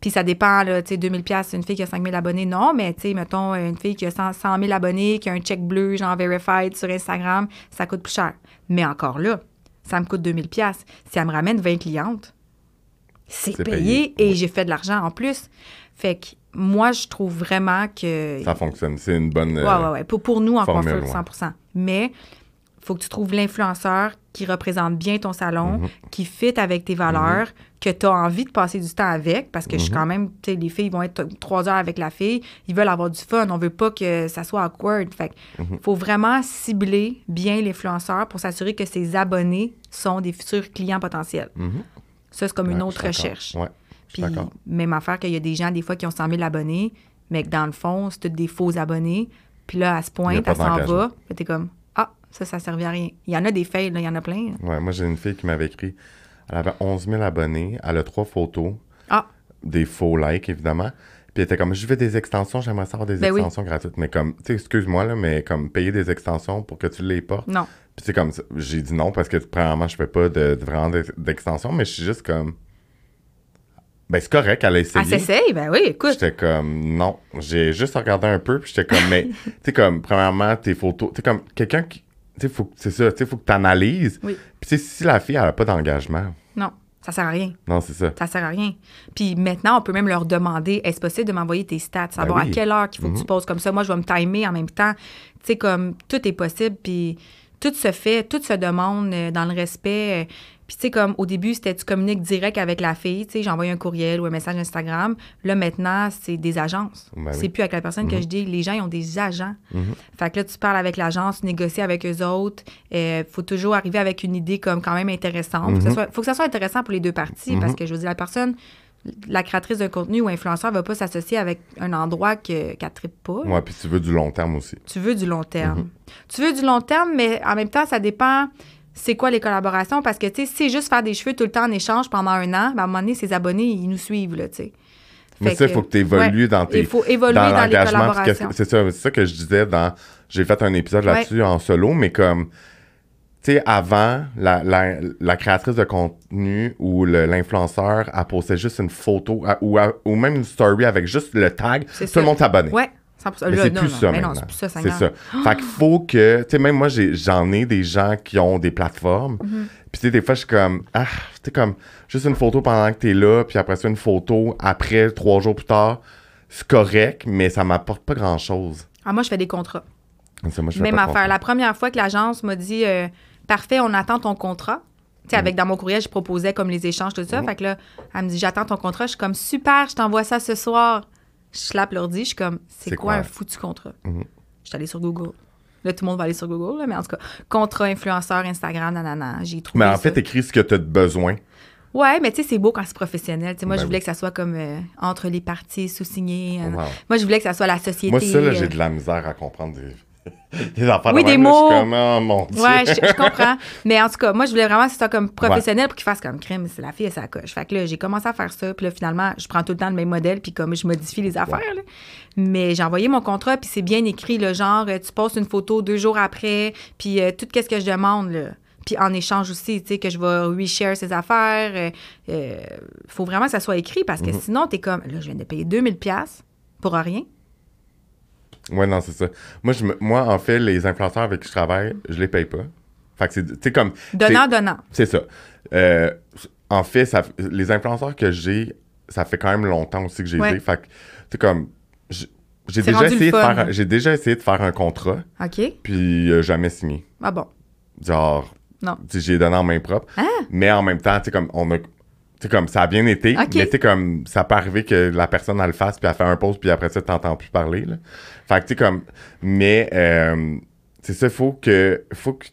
[SPEAKER 2] Puis ça dépend, là, tu sais, 2000 pièces une fille qui a 5000 abonnés, non, mais tu sais, mettons, une fille qui a 100, 100 000 abonnés, qui a un check bleu, genre verified sur Instagram, ça coûte plus cher. Mais encore là, ça me coûte 2000 pièces. Si elle me ramène 20 clientes, c'est payé,
[SPEAKER 1] payé,
[SPEAKER 2] et
[SPEAKER 1] ouais.
[SPEAKER 2] j'ai fait de l'argent en plus. Fait que moi, je trouve vraiment que...
[SPEAKER 1] Ça fonctionne. C'est une bonne.
[SPEAKER 2] Ouais,
[SPEAKER 1] euh,
[SPEAKER 2] ouais, ouais. Pour, pour nous, en coiffure,
[SPEAKER 1] ouais.
[SPEAKER 2] 100 Mais faut que tu trouves l'influenceur qui représente bien ton salon,
[SPEAKER 1] Mhm.
[SPEAKER 2] qui fit avec tes valeurs, que tu as envie de passer du temps avec, parce que je suis
[SPEAKER 1] Mhm.
[SPEAKER 2] quand même, tu sais, les filles vont être trois heures avec la fille, ils veulent avoir du fun, on veut pas que ça soit awkward. Fait
[SPEAKER 1] Mhm.
[SPEAKER 2] faut vraiment cibler bien l'influenceur pour s'assurer que ses abonnés sont des futurs clients potentiels.
[SPEAKER 1] Mhm.
[SPEAKER 2] Ça, c'est comme une autre recherche.
[SPEAKER 1] Ouais,
[SPEAKER 2] Puis,
[SPEAKER 1] d'accord.
[SPEAKER 2] même affaire qu'il y a des gens, des fois, qui ont 100 000 abonnés, mais que dans le fond, c'est tous des faux abonnés. Puis là,
[SPEAKER 1] a
[SPEAKER 2] pointe,
[SPEAKER 1] pas
[SPEAKER 2] elle s'en va. Puis t'es comme, ah, ça, ça servait à rien. Il y en a des fails, là, il y en a plein.
[SPEAKER 1] Ouais, moi, j'ai une fille qui m'avait écrit. Elle avait 11 000 abonnés. Elle a trois photos.
[SPEAKER 2] Ah,
[SPEAKER 1] Des faux likes, évidemment. Puis elle était comme, je veux des extensions, j'aimerais savoir des
[SPEAKER 2] Ben oui.
[SPEAKER 1] extensions gratuites. Mais comme, tu sais, excuse-moi, là, mais comme payer des extensions pour que tu les portes.
[SPEAKER 2] non.
[SPEAKER 1] Puis c'est comme, ça. j'ai dit non parce que, premièrement, je fais pas de, de vraiment d'ex- d'extensions, mais je suis juste comme. Ben, c'est correct, elle a essayé.
[SPEAKER 2] Elle s'essaye, ben oui, écoute.
[SPEAKER 1] J'étais comme, non. J'ai juste regardé un peu, puis j'étais comme, mais, tu sais, comme, premièrement, tes photos, tu sais, comme, quelqu'un qui, tu sais, c'est ça, tu sais, faut que tu analyses.
[SPEAKER 2] Oui.
[SPEAKER 1] Puis, tu sais, si la fille, elle a pas d'engagement,
[SPEAKER 2] Non, ça sert à rien.
[SPEAKER 1] non, c'est ça.
[SPEAKER 2] Ça sert à rien. Puis maintenant, on peut même leur demander est-ce possible de m'envoyer tes stats, savoir
[SPEAKER 1] Ben oui.
[SPEAKER 2] à quelle heure qu'il faut que tu poses comme ça. Moi, je vais me timer en même temps. Tu sais, comme tout est possible, puis tout se fait, tout se demande euh, dans le respect. Euh, Puis, tu sais, comme au début, c'était tu communiques direct avec la fille. Tu sais, j'envoie un courriel ou un message Instagram. Là, maintenant, c'est des agences.
[SPEAKER 1] Ben
[SPEAKER 2] c'est
[SPEAKER 1] oui.
[SPEAKER 2] plus avec la personne que je dis. Les gens, ils ont des agents.
[SPEAKER 1] Mhm.
[SPEAKER 2] Fait que là, tu parles avec l'agence, tu négocies avec eux autres. Il faut toujours arriver avec une idée comme quand même intéressante. Faut, que ça
[SPEAKER 1] Mhm.
[SPEAKER 2] soit, faut que ça soit intéressant pour les deux parties parce que je veux dire, la personne, la créatrice d'un contenu ou influenceur va pas s'associer avec un endroit que, qu'elle trippe pas.
[SPEAKER 1] Ouais, puis tu veux du long terme aussi.
[SPEAKER 2] Tu veux du long terme.
[SPEAKER 1] Mhm.
[SPEAKER 2] Tu veux du long terme, mais en même temps, ça dépend c'est quoi les collaborations? Parce que, tu sais, si c'est juste faire des cheveux tout le temps en échange pendant un an, ben, à un moment donné, ses abonnés, ils nous suivent, là, tu sais.
[SPEAKER 1] Mais ça, il faut que tu évolues
[SPEAKER 2] ouais,
[SPEAKER 1] dans tes.
[SPEAKER 2] Il faut évoluer
[SPEAKER 1] dans
[SPEAKER 2] dans, les
[SPEAKER 1] l'engagement, puis
[SPEAKER 2] collaborations.
[SPEAKER 1] qu'est-ce que- C'est ça, que je disais dans. J'ai fait un épisode
[SPEAKER 2] Ouais.
[SPEAKER 1] là-dessus en solo, mais comme. Tu sais, avant, la, la, la créatrice de contenu ou l'influenceur, elle postait juste une photo à- ou, à- ou même une story avec juste le tag. Tout
[SPEAKER 2] ça.
[SPEAKER 1] le monde s'abonnait.
[SPEAKER 2] Ouais, 100%.
[SPEAKER 1] Mais c'est plus
[SPEAKER 2] non,
[SPEAKER 1] ça
[SPEAKER 2] mais
[SPEAKER 1] maintenant.
[SPEAKER 2] c'est plus ça.
[SPEAKER 1] Fait qu'il faut que, tu sais, même moi, j'ai- j'en ai, des gens qui ont des plateformes.
[SPEAKER 2] Mm-hmm.
[SPEAKER 1] Puis tu sais, des fois, je suis comme, ah, tu sais, comme, juste une photo pendant que t'es là, puis après ça, une photo après, trois jours plus tard. C'est correct, mais ça m'apporte pas grand-chose.
[SPEAKER 2] Ah, moi, je fais des contrats.
[SPEAKER 1] Ça, moi, je fais
[SPEAKER 2] Même affaire.
[SPEAKER 1] contrat.
[SPEAKER 2] La première fois que l'agence m'a dit euh, Parfait, on attend ton contrat. Tu sais, avec dans mon courriel, je proposais comme les échanges, tout ça.
[SPEAKER 1] Mhm.
[SPEAKER 2] Fait que là, elle me dit J'attends ton contrat. Je suis comme Super, je t'envoie ça ce soir. Je slappe l'ordi. Je suis comme C'est quoi,
[SPEAKER 1] quoi?
[SPEAKER 2] un foutu contrat?
[SPEAKER 1] Mhm.
[SPEAKER 2] Je suis allée sur Google. Là, tout le monde va aller sur Google, là, mais en tout cas, contrat influenceur Instagram, nanana. J'ai trouvé.
[SPEAKER 1] Mais en fait, écris ce que tu as besoin.
[SPEAKER 2] Ouais, mais tu sais, c'est beau quand c'est professionnel. Moi,
[SPEAKER 1] Ben
[SPEAKER 2] je voulais
[SPEAKER 1] oui.
[SPEAKER 2] que ça soit comme euh, entre les parties sous-signées. euh,
[SPEAKER 1] Wow.
[SPEAKER 2] Moi, je voulais que ça soit la société.
[SPEAKER 1] Moi, ça, là,
[SPEAKER 2] euh,
[SPEAKER 1] j'ai de la misère à comprendre des, des affaires
[SPEAKER 2] Oui,
[SPEAKER 1] de
[SPEAKER 2] des
[SPEAKER 1] même,
[SPEAKER 2] mots.
[SPEAKER 1] Comme, oh mon Dieu.
[SPEAKER 2] Ouais, je, je comprends. Mais en tout cas, moi, je voulais vraiment que ce soit comme professionnel pour qu'il fasse comme crème. C'est la fille et sa coche. Fait que là, j'ai commencé à faire ça. Puis là, finalement, je prends tout le temps le même modèle. Puis comme je modifie les affaires. là. Mais j'ai envoyé mon contrat. Puis c'est bien écrit, le genre, euh, tu postes une photo deux jours après. Puis euh, tout ce que je demande, là. Puis en échange aussi, tu sais, que je vais reshare ces affaires. euh, euh, faut vraiment que ça soit écrit parce que sinon, t'es comme, là, je viens de payer 2000$ piastres pour rien.
[SPEAKER 1] Ouais, non, c'est ça. Moi, je me- moi, en fait, les influenceurs avec qui je travaille, je les paye pas. Fait que c'est, comme.
[SPEAKER 2] Donnant, donnant.
[SPEAKER 1] C'est ça. Euh, en fait, ça, les influenceurs que j'ai, ça fait quand même longtemps aussi que j'ai
[SPEAKER 2] Ouais.
[SPEAKER 1] Fait que, tu sais, comme. J'ai déjà, essayé de faire, j'ai déjà essayé de faire un contrat,
[SPEAKER 2] OK?
[SPEAKER 1] puis euh, jamais signé.
[SPEAKER 2] Ah bon?
[SPEAKER 1] Genre,
[SPEAKER 2] Non.
[SPEAKER 1] j'ai donné en main propre.
[SPEAKER 2] Ah!
[SPEAKER 1] Mais en même temps, tu sais, comme, on a. Tu comme, ça a bien été,
[SPEAKER 2] Ok.
[SPEAKER 1] mais tu comme, ça peut arriver que la personne, elle le fasse, puis elle fait un post, puis après ça, t'entends plus parler, là. Fait que, tu comme, mais, euh, c'est ça, faut que, faut que,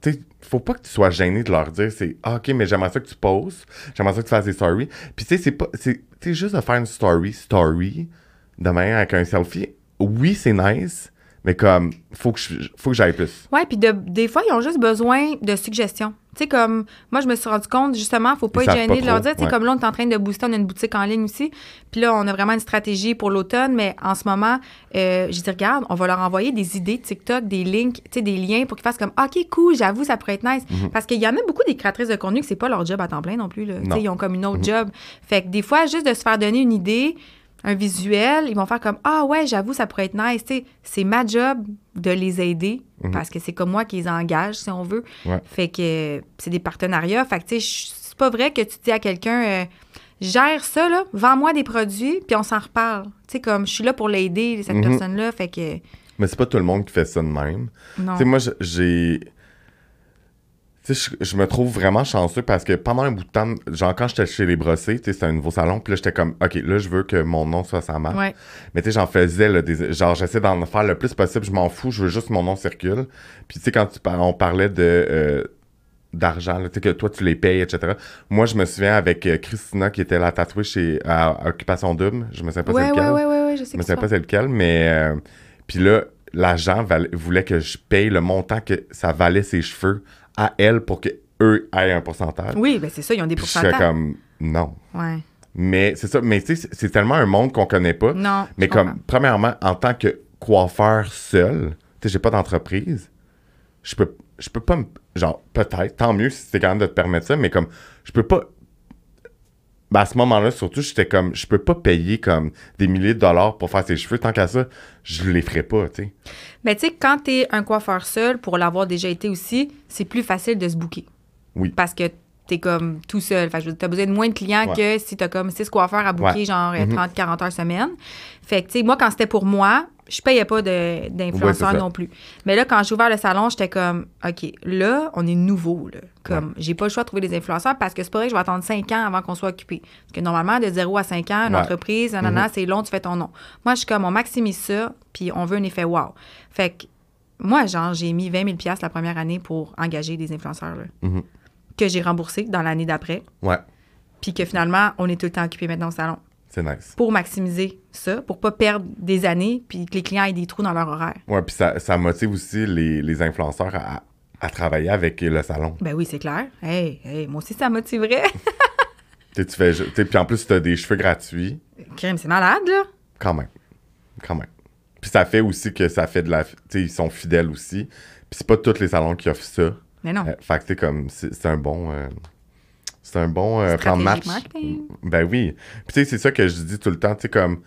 [SPEAKER 1] tu faut pas que tu sois gêné de leur dire, c'est, ah, ok, mais j'aimerais ça que tu poses, j'aimerais ça que tu fasses des stories. Puis, tu sais, c'est pas, tu juste de faire une story, story, de manière avec un selfie, oui, c'est nice, mais comme, faut que je- faut que j'aille plus.
[SPEAKER 2] Ouais, puis de- des fois, ils ont juste besoin de suggestions. Tu sais, comme, moi, je me suis rendu compte, justement, faut pas
[SPEAKER 1] Ils
[SPEAKER 2] être gêné
[SPEAKER 1] pas
[SPEAKER 2] de leur dire, tu sais,
[SPEAKER 1] ouais.
[SPEAKER 2] comme là, on est en train de booster, on a une boutique en ligne aussi. Puis là, on a vraiment une stratégie pour l'automne, mais en ce moment, euh, je dis, regarde, on va leur envoyer des idées de TikTok, des links, tu sais, des liens pour qu'ils fassent comme, OK, cool, j'avoue, ça pourrait être nice. Parce qu'il y en a beaucoup des créatrices de contenu que c'est pas leur job à temps plein non plus, là.
[SPEAKER 1] Non.
[SPEAKER 2] sais, ils ont comme une autre job. Fait que des fois, juste de se faire donner une idée, un visuel, ils vont faire comme Ah ouais, j'avoue, ça pourrait être nice. C'est ma job de les aider parce que c'est comme moi qui les engage, si on veut.
[SPEAKER 1] Ouais.
[SPEAKER 2] Fait que c'est des partenariats. Fait que tu sais, je- c'est pas vrai que tu dis à quelqu'un euh, Gère ça, là, vends-moi des produits, puis on s'en reparle. Tu sais, comme je suis là pour l'aider, cette
[SPEAKER 1] Mhm.
[SPEAKER 2] personne-là. Fait que
[SPEAKER 1] Mais c'est pas tout le monde qui fait ça de même.
[SPEAKER 2] non.
[SPEAKER 1] Tu sais, moi, j'ai. Tu sais, je, je me trouve vraiment chanceux parce que pendant un bout de temps, genre quand j'étais chez les brossés, tu sais, c'était un nouveau salon, puis là, j'étais comme, OK, là, je veux que mon nom soit sa marque.
[SPEAKER 2] Ouais.
[SPEAKER 1] Mais tu sais, j'en faisais, là, des, genre, j'essaie d'en faire le plus possible, je m'en fous, je veux juste que mon nom circule. Puis tu sais, quand tu on parlait de euh, d'argent, tu sais, que toi, tu les payes, etc. Moi, je me souviens avec euh, Christina, qui était la tatouée chez à, Occupation Double, je me souviens pas c'est
[SPEAKER 2] Ouais,
[SPEAKER 1] lequel.
[SPEAKER 2] ouais, ouais, ouais, ouais, je sais
[SPEAKER 1] Je me souviens pas c'est lequel, mais... euh, puis là, l'agent voulait que je paye le montant que ça valait ses cheveux à elle pour que eux aient un pourcentage.
[SPEAKER 2] Oui, ben c'est ça, ils ont des
[SPEAKER 1] Puis je
[SPEAKER 2] pourcentages.
[SPEAKER 1] comme, non.
[SPEAKER 2] Ouais.
[SPEAKER 1] Mais c'est ça, mais tu sais, c'est- c'est tellement un monde qu'on connaît pas.
[SPEAKER 2] Non.
[SPEAKER 1] Mais comme,
[SPEAKER 2] comprends.
[SPEAKER 1] premièrement, en tant que coiffeur seul, tu sais, j'ai pas d'entreprise, je peux, je peux pas me. Genre, peut-être, tant mieux si c'était quand même de te permettre ça, mais comme, je peux pas. Ben à ce moment-là, surtout, j'étais comme, je peux pas payer comme des milliers de dollars pour faire ses cheveux. Tant qu'à ça, je les ferais pas, tu sais.
[SPEAKER 2] Mais tu sais, quand t'es un coiffeur seul, pour l'avoir déjà été aussi, c'est plus facile de se bouquer.
[SPEAKER 1] Oui.
[SPEAKER 2] Parce que t'es comme tout seul. Fait que t'as besoin de moins de clients
[SPEAKER 1] Ouais.
[SPEAKER 2] que si t'as comme six coiffeurs à bouquer,
[SPEAKER 1] Ouais.
[SPEAKER 2] genre euh,
[SPEAKER 1] Mhm.
[SPEAKER 2] 30-40 heures semaine. Fait que, tu sais, moi, quand c'était pour moi, je payais pas
[SPEAKER 1] Ouais,
[SPEAKER 2] d'influenceurs non plus. Mais là, quand j'ai ouvert le salon, j'étais comme, OK, là, on est nouveau, là. Comme, j'ai pas le choix de trouver des influenceurs parce que c'est pas vrai que je vais attendre 5 ans avant qu'on soit occupé. Parce que normalement, de 0 à 5 ans, une entreprise, nanana, c'est long, tu fais ton nom. Moi, je suis comme, on maximise ça, puis on veut un effet wow. Fait que, moi, genre, j'ai mis 20 000 la première année pour engager des influenceurs, là,
[SPEAKER 1] Mhm.
[SPEAKER 2] Que j'ai remboursé dans l'année d'après,
[SPEAKER 1] Ouais,
[SPEAKER 2] puis que finalement, on est tout le temps occupé maintenant au salon.
[SPEAKER 1] c'est nice.
[SPEAKER 2] Pour maximiser ça, pour pas perdre des années, puis que les clients aient des trous dans leur horaire.
[SPEAKER 1] Ouais, puis ça, ça motive aussi les, les influenceurs à, à travailler avec le salon.
[SPEAKER 2] Ben oui, c'est clair. Hey, hey, moi aussi, ça motiverait.
[SPEAKER 1] Tu fais. Puis en plus, tu as des cheveux gratuits.
[SPEAKER 2] Crème, c'est malade, là.
[SPEAKER 1] Quand même. Quand même. Puis ça fait aussi que ça fait de la. Tu sais, ils sont fidèles aussi. Puis c'est pas tous les salons qui offrent ça.
[SPEAKER 2] Mais non.
[SPEAKER 1] Euh, fait que, sais, comme, c'est c'est un bon. euh, c'est un bon euh, plan de match.
[SPEAKER 2] Marketing.
[SPEAKER 1] Ben oui. Puis tu sais, c'est ça que je dis tout le temps. Tu sais, comme.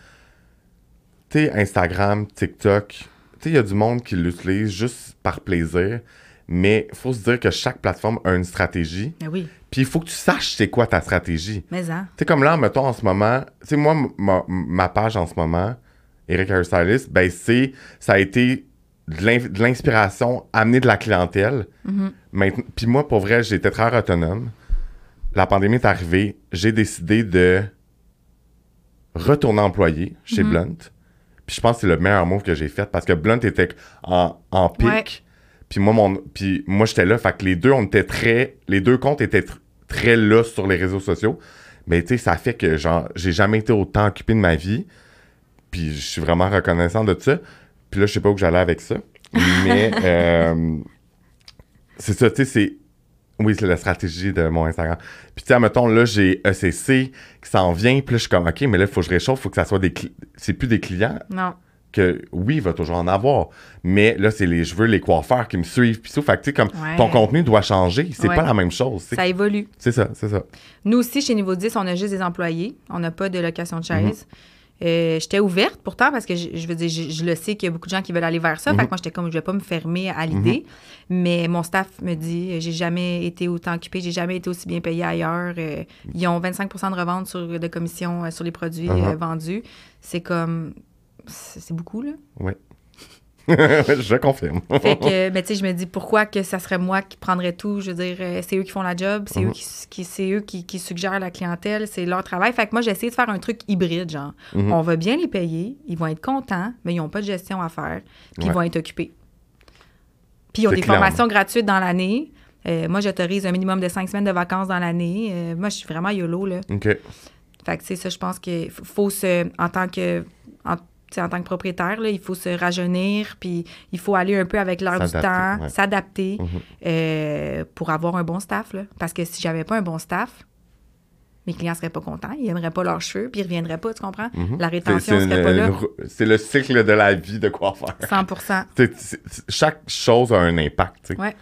[SPEAKER 1] Tu sais, Instagram, TikTok. Tu sais, il y a du monde qui l'utilise juste par plaisir. Mais il faut se dire que chaque plateforme a une stratégie.
[SPEAKER 2] Ben oui.
[SPEAKER 1] Puis il faut que tu saches c'est quoi ta stratégie.
[SPEAKER 2] Mais hein.
[SPEAKER 1] Tu sais, comme là, mettons, en ce moment, tu sais, moi, ma page en ce moment, Eric Hairstylist, ben, c'est, ça a été de l'in- de l'inspiration, amener de la clientèle. Maintenant- Puis moi, pour vrai, j'étais très autonome. La pandémie est arrivée, j'ai décidé de retourner employé chez Blunt. Puis je pense que c'est le meilleur move que j'ai fait parce que Blunt était en, en pic.
[SPEAKER 2] Ouais.
[SPEAKER 1] Puis moi, mon, puis moi, j'étais là. Fait que les deux, on était très. Les deux comptes étaient tr- très là sur les réseaux sociaux. Mais tu sais, ça fait que, genre, j'ai jamais été autant occupé de ma vie. Puis je suis vraiment reconnaissant de ça. Puis là, je sais pas où j'allais avec ça. Mais euh, c'est ça, tu sais, c'est. Oui, c'est la stratégie de mon Instagram. Puis tu sais, mettons, là, j'ai ECC qui s'en vient. Puis là, je suis comme, OK, mais là, il faut que je réchauffe. Il faut que ça soit des. C'est plus des clients
[SPEAKER 2] Non.
[SPEAKER 1] que oui, il va toujours en avoir. Mais là, c'est les je veux les coiffeurs qui me suivent. Puis ça, fait que, tu sais, comme
[SPEAKER 2] Ouais.
[SPEAKER 1] ton contenu doit changer. C'est
[SPEAKER 2] Ouais.
[SPEAKER 1] pas la même chose.
[SPEAKER 2] Ça évolue.
[SPEAKER 1] C'est ça, c'est ça.
[SPEAKER 2] Nous aussi, chez Niveau 10, on a juste des employés. On n'a pas de location de chaise. Euh, j'étais ouverte pourtant parce que je, je veux dire, je, je le sais qu'il y a beaucoup de gens qui veulent aller vers ça.
[SPEAKER 1] Mhm.
[SPEAKER 2] Fait que moi, j'étais comme, je vais pas me fermer à l'idée. Mais mon staff me dit, j'ai jamais été autant occupé, j'ai jamais été aussi bien payé ailleurs. Euh, ils ont 25% de revente sur, de commission euh, sur les produits
[SPEAKER 1] Mhm.
[SPEAKER 2] euh, vendus. C'est comme, c'est c'est beaucoup, là.
[SPEAKER 1] Oui. je confirme.
[SPEAKER 2] Fait que, mais tu sais, je me dis pourquoi que ça serait moi qui prendrais tout? Je veux dire, euh, c'est eux qui font la job, c'est
[SPEAKER 1] Mhm.
[SPEAKER 2] eux, qui, qui- c'est eux qui, qui suggèrent la clientèle, c'est leur travail. Fait que moi, j'ai essayé de faire un truc hybride, genre.
[SPEAKER 1] Mhm.
[SPEAKER 2] On va bien les payer, ils vont être contents, mais ils n'ont pas de gestion à faire, puis ils vont être occupés. Puis ils ont des
[SPEAKER 1] clair.
[SPEAKER 2] formations gratuites dans l'année. Euh, moi, j'autorise un minimum de cinq semaines de vacances dans l'année. Euh, moi, je suis vraiment YOLO, là.
[SPEAKER 1] OK.
[SPEAKER 2] Fait que, tu sais, ça, je pense qu'il faut- faut se, en tant que, en, en tant que propriétaire, là, il faut se rajeunir, puis il faut aller un peu avec l'heure du temps, s'adapter
[SPEAKER 1] Mhm.
[SPEAKER 2] euh, pour avoir un bon staff. Là. Parce que si j'avais pas un bon staff, mes clients seraient pas contents, ils n'aimeraient pas leurs cheveux, puis ils reviendraient pas, tu comprends?
[SPEAKER 1] Mhm.
[SPEAKER 2] La rétention serait
[SPEAKER 1] une-
[SPEAKER 2] pas là.
[SPEAKER 1] C'est le cycle de la vie de coiffeur.
[SPEAKER 2] 100
[SPEAKER 1] Tu sais, c'est- c'est- chaque chose a un impact. tu sais.
[SPEAKER 2] Ouais.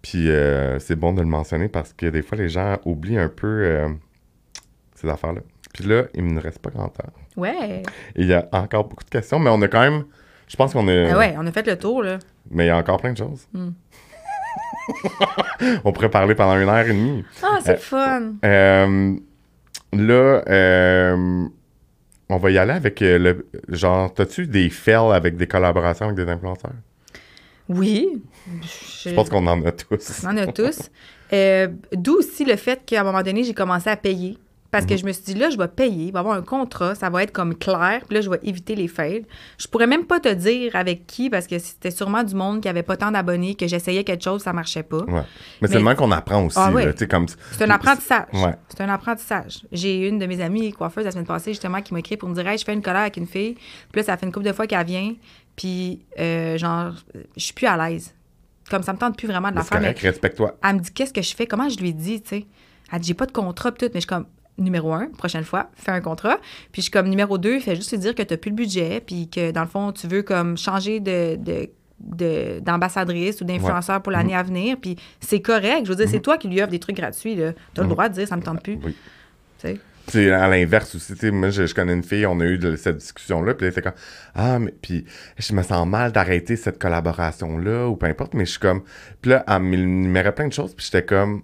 [SPEAKER 1] Puis euh, c'est bon de le mentionner parce que des fois, les gens oublient un peu euh, ces affaires-là. Puis là, il ne reste pas grand temps.
[SPEAKER 2] Ouais.
[SPEAKER 1] Et il y a encore beaucoup de questions, mais on a quand même. Je pense qu'on a.
[SPEAKER 2] Ah ouais, on a fait le tour, là.
[SPEAKER 1] Mais il y a encore plein de choses.
[SPEAKER 2] Hmm.
[SPEAKER 1] on pourrait parler pendant une heure et demie.
[SPEAKER 2] Ah, c'est
[SPEAKER 1] Euh,
[SPEAKER 2] fun!
[SPEAKER 1] Euh, là, euh, on va y aller avec le. Genre, t'as-tu des fails avec des collaborations avec des influenceurs?
[SPEAKER 2] Oui.
[SPEAKER 1] Je pense qu'on en a tous.
[SPEAKER 2] On en a tous. D'où aussi le fait qu'à un moment donné, j'ai commencé à payer. Parce que je me suis dit, là, je vais payer, il va y avoir un contrat, ça va être comme clair, puis là, je vais éviter les fails. Je pourrais même pas te dire avec qui, parce que c'était sûrement du monde qui avait pas tant d'abonnés, que j'essayais quelque chose, ça marchait pas.
[SPEAKER 1] Ouais. Mais, c'est le même qu'on apprend aussi.
[SPEAKER 2] Ah
[SPEAKER 1] là, comme...
[SPEAKER 2] C'est un apprentissage.
[SPEAKER 1] Ouais.
[SPEAKER 2] C'est un apprentissage. J'ai une de mes amies coiffeuses la semaine passée, justement, qui m'a écrit pour me dire Hey, je fais une colère avec une fille. Puis là, ça fait une couple de fois qu'elle vient. Puis, euh, genre, je suis plus à l'aise. Comme ça me tente plus vraiment de la faire. Mais
[SPEAKER 1] respecte-toi.
[SPEAKER 2] elle me dit Qu'est-ce que je fais? Comment je lui dis, tu sais? Elle dit J'ai pas de contrat, pis tout. Mais je suis comme Numéro un, prochaine fois, fais un contrat. Puis je suis comme numéro deux, fais juste lui dire que tu plus le budget, puis que dans le fond, tu veux comme changer de. de d'ambassadrice ou d'influenceur pour
[SPEAKER 1] Mhm.
[SPEAKER 2] l'année à venir, puis c'est correct. Je veux dire, c'est toi qui lui offre des trucs gratuits. Tu as le
[SPEAKER 1] Mhm.
[SPEAKER 2] droit de dire ça me tente plus.
[SPEAKER 1] Oui.
[SPEAKER 2] tu sais?
[SPEAKER 1] C'est à l'inverse aussi. tu sais, Moi, je, je connais une fille, on a eu de- cette discussion-là, puis elle était comme Ah, mais puis je me sens mal d'arrêter cette collaboration-là, ou peu importe, mais je suis comme. Puis là, elle m'énumérait plein de choses, puis j'étais comme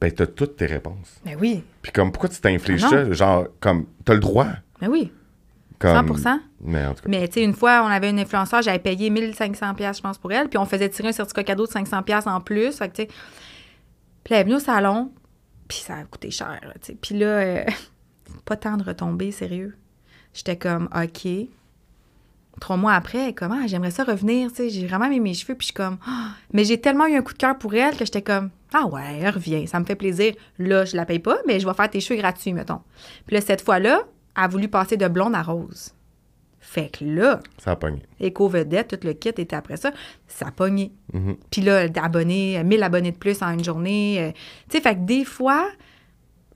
[SPEAKER 1] Ben, t'as toutes tes réponses.
[SPEAKER 2] Mais oui,
[SPEAKER 1] Puis comme, pourquoi tu t'infliges
[SPEAKER 2] Ah
[SPEAKER 1] ça? Genre, comme, t'as le droit.
[SPEAKER 2] mais oui,
[SPEAKER 1] Comme,
[SPEAKER 2] 100
[SPEAKER 1] Mais en tout cas.
[SPEAKER 2] Mais tu sais, une fois, on avait une influenceur, j'avais payé 1500 pièces je pense, pour elle, puis on faisait tirer un certificat cadeau de 500 pièces en plus. Fait que, tu sais, puis elle est venue au salon, puis ça a coûté cher, tu sais. Puis là, euh, pas tant de retombées, sérieux. J'étais comme, OK. Trois mois après, comment j'aimerais ça revenir, tu sais, j'ai vraiment aimé mes cheveux, puis je suis comme, Ah! mais j'ai tellement eu un coup de cœur pour elle que j'étais comme, ah ouais, elle revient, ça me fait plaisir. Là, je la paye pas, mais je vais faire tes cheveux gratuits, mettons. Puis là, cette fois-là, elle a voulu passer de blonde à rose. Fait que là,
[SPEAKER 1] Ça a pogné.
[SPEAKER 2] éco-vedette, tout le kit était après ça, ça a pogné.
[SPEAKER 1] Mhm.
[SPEAKER 2] Puis là, d'abonnés, 1000 abonnés de plus en une journée. euh, tu sais, fait que des fois,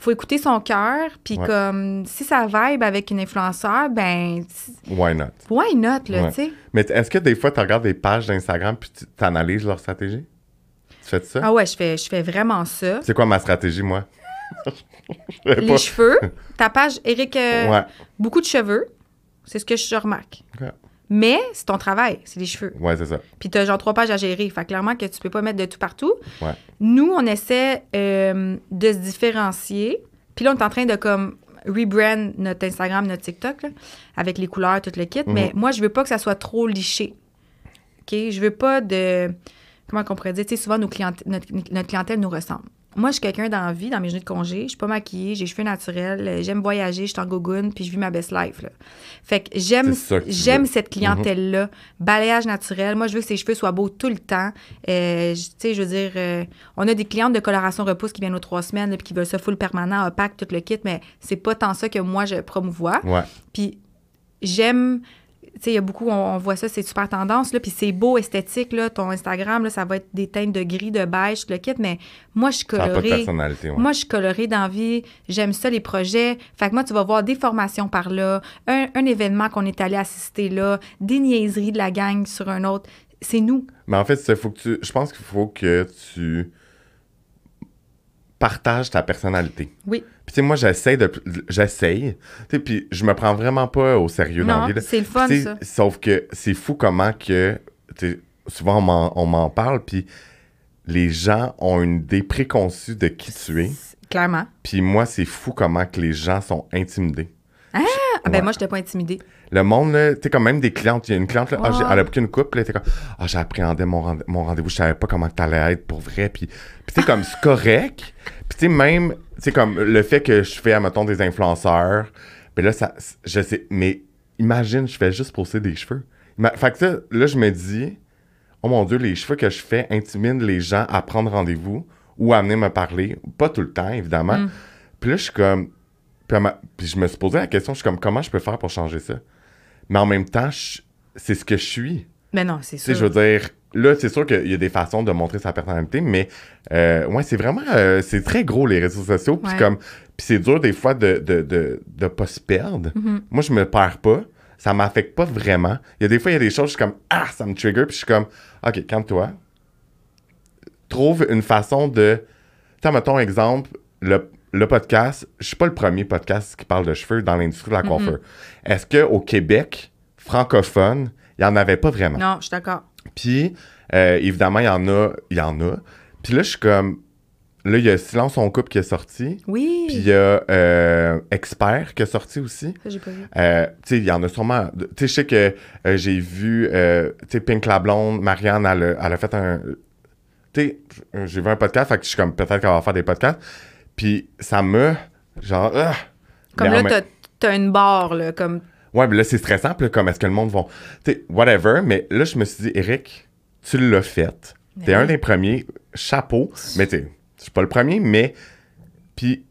[SPEAKER 2] faut écouter son cœur, puis
[SPEAKER 1] Ouais.
[SPEAKER 2] comme, si ça vibe avec une influenceur, ben,
[SPEAKER 1] Why not?
[SPEAKER 2] why not, là,
[SPEAKER 1] Ouais.
[SPEAKER 2] tu sais?
[SPEAKER 1] Mais est-ce que des fois, tu regardes des pages d'Instagram puis tu analyses leur stratégie? Fais ça?
[SPEAKER 2] Ah ouais, je fais, je fais vraiment ça.
[SPEAKER 1] C'est quoi ma stratégie, moi?
[SPEAKER 2] Les
[SPEAKER 1] pas.
[SPEAKER 2] cheveux, ta page, Eric, euh,
[SPEAKER 1] Ouais.
[SPEAKER 2] beaucoup de cheveux, c'est ce que je remarque. Mais c'est ton travail, c'est les cheveux.
[SPEAKER 1] Ouais, c'est ça.
[SPEAKER 2] Puis t'as genre trois pages à gérer. Fait clairement que tu peux pas mettre de tout partout.
[SPEAKER 1] Ouais.
[SPEAKER 2] Nous, on essaie euh, de se différencier. Puis là, on est en train de comme rebrand notre Instagram, notre TikTok, là, avec les couleurs, tout le kit.
[SPEAKER 1] Mhm.
[SPEAKER 2] Mais moi, je veux pas que ça soit trop liché. OK? Je veux pas de... Comment qu'on pourrait dire? Tu sais, souvent, nos cliente- notre, notre clientèle nous ressemble. Moi, je suis quelqu'un dans la vie, dans mes journées de congé. Je suis pas maquillée, j'ai cheveux naturels, euh, j'aime voyager, je suis en gogoune, puis je vis ma best life. Là. Fait que j'aime, j'aime cette clientèle-là. Balayage naturel. Moi, je veux que ses cheveux soient beaux tout le temps. Euh, tu sais, je veux dire, euh, on a des clientes de coloration repousse qui viennent aux trois semaines, là, puis qui veulent ça full permanent, opaque, tout le kit, mais c'est pas tant ça que moi, je promouvois.
[SPEAKER 1] Ouais.
[SPEAKER 2] Puis j'aime, il y a beaucoup, on, on voit ça, c'est super tendance, là, puis c'est beau, esthétique, là, ton Instagram, là, ça va être des teintes de gris, de beige, le kit, mais moi, je suis colorée.
[SPEAKER 1] personnalité. Ouais.
[SPEAKER 2] Moi, je suis colorée d'envie. J'aime ça, les projets. Fait que moi, tu vas voir des formations par là, un, un événement qu'on est allé assister là, des niaiseries de la gang sur un autre. C'est nous.
[SPEAKER 1] Mais en fait, faut que tu, je pense qu'il faut que tu partages ta personnalité.
[SPEAKER 2] Oui.
[SPEAKER 1] Puis tu sais, moi, j'essaie de... J'essaye. Tu sais, puis je me prends vraiment pas au sérieux dans la vie. là.
[SPEAKER 2] c'est le fun, ça.
[SPEAKER 1] Sauf que c'est fou comment que... tu sais, souvent, on m'en- parle, puis les gens ont une idée préconçue de qui tu es.
[SPEAKER 2] Clairement.
[SPEAKER 1] Puis moi, c'est fou comment que les gens sont intimidés.
[SPEAKER 2] Ah, ben
[SPEAKER 1] Ouais.
[SPEAKER 2] moi, je n'étais pas intimidée.
[SPEAKER 1] Le monde, là, tu sais, comme même des clientes, il y a une cliente, là, ah, elle a pris une coupe, elle était comme, ah, j'appréhendais mon, rende- mon rendez-vous, je savais pas comment tu allais être pour vrai, puis, puis tu sais, comme, c'est correct, puis tu sais, même, tu sais, comme, le fait que je fais, mettons, des influenceurs, ben là, ça, je sais, mais imagine, je fais juste poster des cheveux. Fait que ça, là, je me dis, oh mon Dieu, les cheveux que je fais intimident les gens à prendre rendez-vous ou à venir me parler, pas tout le temps, évidemment.
[SPEAKER 2] Mm.
[SPEAKER 1] Puis là, je suis comme, puis, m'a- puis je me suis posé la question, je suis comme, comment je peux faire pour changer ça? Mais en même temps, je- c'est ce que je suis.
[SPEAKER 2] Mais non, c'est
[SPEAKER 1] Tu sais,
[SPEAKER 2] sûr.
[SPEAKER 1] je veux dire, là, c'est sûr qu'il y a des façons de montrer sa personnalité, mais euh, ouais, c'est vraiment, euh, c'est très gros les réseaux sociaux, puis
[SPEAKER 2] Ouais.
[SPEAKER 1] comme, puis c'est dur des fois de, de, de, de pas se perdre.
[SPEAKER 2] Mhm.
[SPEAKER 1] Moi, je me perds pas, ça m'affecte pas vraiment. Il y a des fois, il y a des choses, je suis comme, ah, ça me trigger, puis je suis comme, ok, calme-toi. Trouve une façon de, tu sais, mettons exemple, le, le podcast, je suis pas le premier podcast qui parle de cheveux dans l'industrie de la coiffure. Est-ce qu'au Québec, francophone, il y en avait pas vraiment?
[SPEAKER 2] Non, je suis d'accord.
[SPEAKER 1] Puis, euh, évidemment, il y en a, il y en a. Puis là, je suis comme, là, il y a Silence son couple qui est sorti.
[SPEAKER 2] Oui.
[SPEAKER 1] Puis il y a euh, Expert qui est sorti aussi.
[SPEAKER 2] Ça, j'ai pas vu.
[SPEAKER 1] Euh, tu sais, il y en a sûrement. Tu sais, je sais que euh, j'ai vu, tu sais, Pink la Blonde, Marianne, elle, a- elle a fait un. Tu sais, j'ai vu un podcast, fait que je suis comme, peut-être qu'elle va faire des podcasts. Puis ça me. Genre. ah!
[SPEAKER 2] Comme là, t'as une barre, là, comme...
[SPEAKER 1] Ouais, mais là, c'est stressant. Puis là, comme est-ce que le monde va. Tu sais, whatever. Mais là, je me suis dit, Eric, tu l'as fait. T'es un des premiers. Chapeau. Mais tu sais, je suis pas le premier, mais. Puis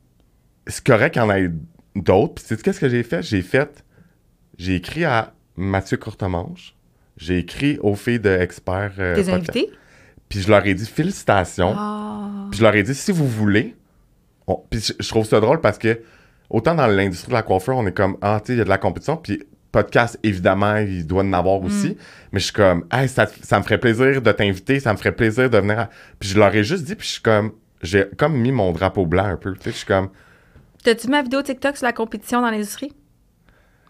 [SPEAKER 1] c'est correct qu'il y en ait d'autres. Puis sais-tu qu'est-ce que j'ai fait? J'ai fait. J'ai écrit à Mathieu Courtemanche. J'ai écrit aux filles de Expert. euh,
[SPEAKER 2] Tes invités?
[SPEAKER 1] Puis je leur ai dit félicitations.
[SPEAKER 2] Ah.
[SPEAKER 1] Puis je leur ai dit, si vous voulez. on- Puis je trouve ça drôle parce que, autant dans l'industrie de la coiffure, on est comme, ah, tu sais, il y a de la compétition. Puis podcast, évidemment, il doit en avoir aussi. Mais je suis comme, hey, ça, ça me ferait plaisir de t'inviter, ça me ferait plaisir de venir. à- Puis je leur ai juste dit, puis je suis comme, j'ai comme mis mon drapeau blanc un peu. Tu sais, je suis comme,
[SPEAKER 2] T'as-tu vu ma vidéo TikTok sur la compétition dans l'industrie?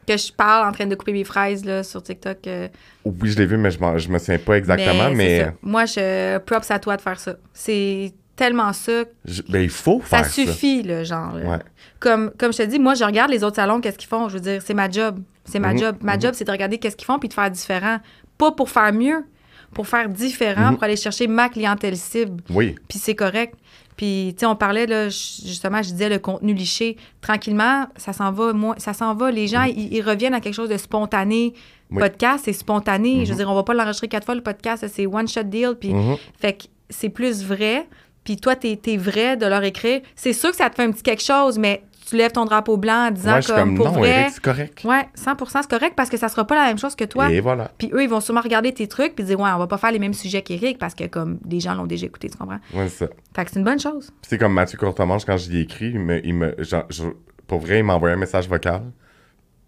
[SPEAKER 2] Que je parle en train de couper mes fraises là, sur TikTok. euh,
[SPEAKER 1] oui, je l'ai vu, mais je, je me souviens pas exactement. Mais,
[SPEAKER 2] ça. Moi, je props à toi de faire ça. C'est tellement ça.
[SPEAKER 1] je- ben, il faut
[SPEAKER 2] Ça
[SPEAKER 1] faire ça.
[SPEAKER 2] suffit, le genre. là.
[SPEAKER 1] Ouais.
[SPEAKER 2] Comme, comme je te dis, moi, je regarde les autres salons, qu'est-ce qu'ils font? Je veux dire, c'est ma job. C'est ma
[SPEAKER 1] Mhm,
[SPEAKER 2] job. Ma
[SPEAKER 1] mhm.
[SPEAKER 2] job, c'est de regarder qu'est-ce qu'ils font puis de faire différent. Pas pour faire mieux, pour faire différent,
[SPEAKER 1] Mhm.
[SPEAKER 2] pour aller chercher ma clientèle cible.
[SPEAKER 1] Oui.
[SPEAKER 2] Puis c'est correct. Puis, tu sais, on parlait, là, justement, je disais le contenu liché. Tranquillement, ça s'en va, moi, ça s'en va. Les gens, ils, ils reviennent à quelque chose de spontané.
[SPEAKER 1] Oui.
[SPEAKER 2] Podcast, c'est spontané. Je veux dire, on va pas l'enregistrer quatre fois, le podcast, c'est one-shot deal. Puis, fait que c'est plus vrai. Puis toi, t'es es vrai de leur écrire. C'est sûr que ça te fait un petit quelque chose, mais tu lèves ton drapeau blanc en disant
[SPEAKER 1] Ouais,
[SPEAKER 2] comme,
[SPEAKER 1] comme,
[SPEAKER 2] pour
[SPEAKER 1] non,
[SPEAKER 2] vrai.
[SPEAKER 1] C'est correct.
[SPEAKER 2] Ouais, 100 c'est correct parce que ça sera pas la même chose que toi.
[SPEAKER 1] Et voilà.
[SPEAKER 2] Puis eux, ils vont sûrement regarder tes trucs puis dire, ouais, on va pas faire les mêmes sujets qu'Éric parce que comme des gens l'ont déjà écouté, tu comprends?
[SPEAKER 1] Ouais, c'est ça.
[SPEAKER 2] Fait que c'est une bonne chose.
[SPEAKER 1] C'est comme Mathieu Courtemanche, quand j'y ai écrit, il me, il me, genre, je- pour vrai, il m'a envoyé un message vocal.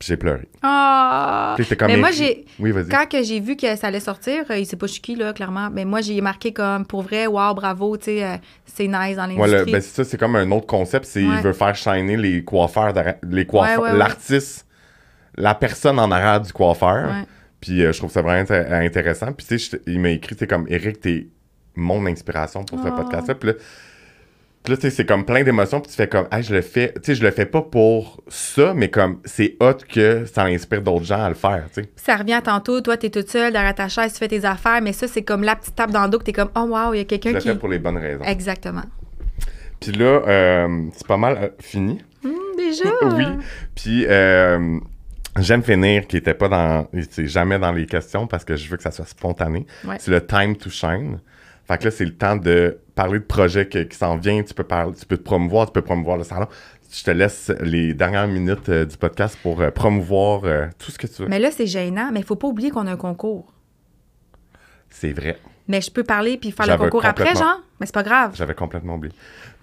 [SPEAKER 1] Puis j'ai pleuré.
[SPEAKER 2] Ah! Mais moi, j'ai.
[SPEAKER 1] Oui, vas-y.
[SPEAKER 2] Quand j'ai vu que ça allait sortir, euh, il sait pas je qui, là, clairement. Mais moi, j'ai marqué comme pour vrai, wow, bravo, tu sais, euh, c'est nice dans
[SPEAKER 1] Ouais,
[SPEAKER 2] l'industrie.
[SPEAKER 1] le- ben, c'est ça, c'est comme un autre concept. C'est
[SPEAKER 2] Ouais.
[SPEAKER 1] il veut faire shiner les coiffeurs, les coiffeurs,
[SPEAKER 2] Ouais, ouais, ouais.
[SPEAKER 1] l'artiste, la personne en arrière du coiffeur.
[SPEAKER 2] Ouais.
[SPEAKER 1] Puis euh, je trouve ça vraiment inté- intéressant. Puis tu sais, il m'a écrit, c'est comme Eric, t'es mon inspiration pour ce
[SPEAKER 2] Oh.
[SPEAKER 1] podcast-là. Puis là, puis là, tu sais, c'est comme plein d'émotions. Puis tu fais comme, hey, je le fais. Tu sais, je le fais pas pour ça, mais comme c'est hot que ça inspire d'autres gens à le faire. Tu sais.
[SPEAKER 2] Ça revient à tantôt, toi, t'es toute seule derrière ta chaise, tu fais tes affaires, mais ça, c'est comme la petite tape dans le dos que t'es comme, oh wow, il y a
[SPEAKER 1] Je
[SPEAKER 2] quelqu'un
[SPEAKER 1] le
[SPEAKER 2] qui.
[SPEAKER 1] fais pour les bonnes raisons.
[SPEAKER 2] Exactement.
[SPEAKER 1] Puis là, euh, c'est pas mal euh, fini.
[SPEAKER 2] Hum, déjà?
[SPEAKER 1] oui. Puis euh, j'aime finir qui était pas dans. C'est jamais dans les questions parce que je veux que ça soit spontané.
[SPEAKER 2] Ouais.
[SPEAKER 1] C'est le time to shine. Fait que là, c'est le temps de parler de projets que- qui s'en vient. Tu peux parler, tu peux te promouvoir, tu peux promouvoir le salon. Je te laisse les dernières minutes euh, du podcast pour euh, promouvoir euh, tout ce que tu veux.
[SPEAKER 2] Mais là, c'est gênant, mais il faut pas oublier qu'on a un concours.
[SPEAKER 1] C'est vrai.
[SPEAKER 2] Mais je peux parler puis faire le concours après, genre? Mais c'est pas grave.
[SPEAKER 1] J'avais complètement oublié.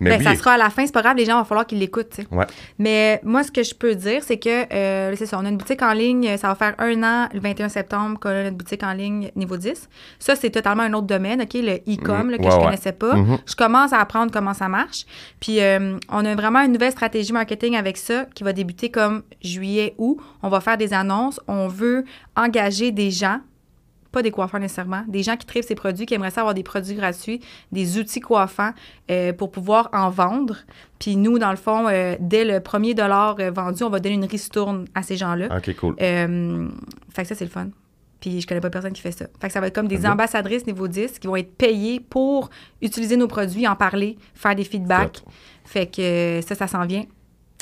[SPEAKER 1] Mais
[SPEAKER 2] Ben,
[SPEAKER 1] oui.
[SPEAKER 2] ça sera à la fin, c'est pas grave, les gens, il va falloir qu'ils l'écoutent.
[SPEAKER 1] Ouais.
[SPEAKER 2] Mais moi, ce que je peux dire, c'est que, euh, c'est ça, on a une boutique en ligne, ça va faire un an, le 21 septembre, qu'on a notre boutique en ligne niveau 10. Ça, c'est totalement un autre domaine, OK, le e-com, là, que
[SPEAKER 1] Ouais,
[SPEAKER 2] je
[SPEAKER 1] ouais.
[SPEAKER 2] connaissais pas.
[SPEAKER 1] Mhm.
[SPEAKER 2] Je commence à apprendre comment ça marche. Puis, euh, on a vraiment une nouvelle stratégie marketing avec ça qui va débuter comme juillet, août. On va faire des annonces. On veut engager des gens pas des coiffeurs nécessairement, des gens qui trivent ces produits, qui aimeraient ça avoir des produits gratuits, des outils coiffants euh, pour pouvoir en vendre. Puis nous, dans le fond, euh, dès le premier dollar euh, vendu, on va donner une ristourne à ces gens-là.
[SPEAKER 1] Ok, cool.
[SPEAKER 2] Euh, fait que ça, c'est le fun. Puis je connais pas personne qui fait ça. Fait que ça va être comme des ambassadrices niveau 10 qui vont être payées pour utiliser nos produits, en parler, faire des feedbacks. Fait que ça, ça s'en vient.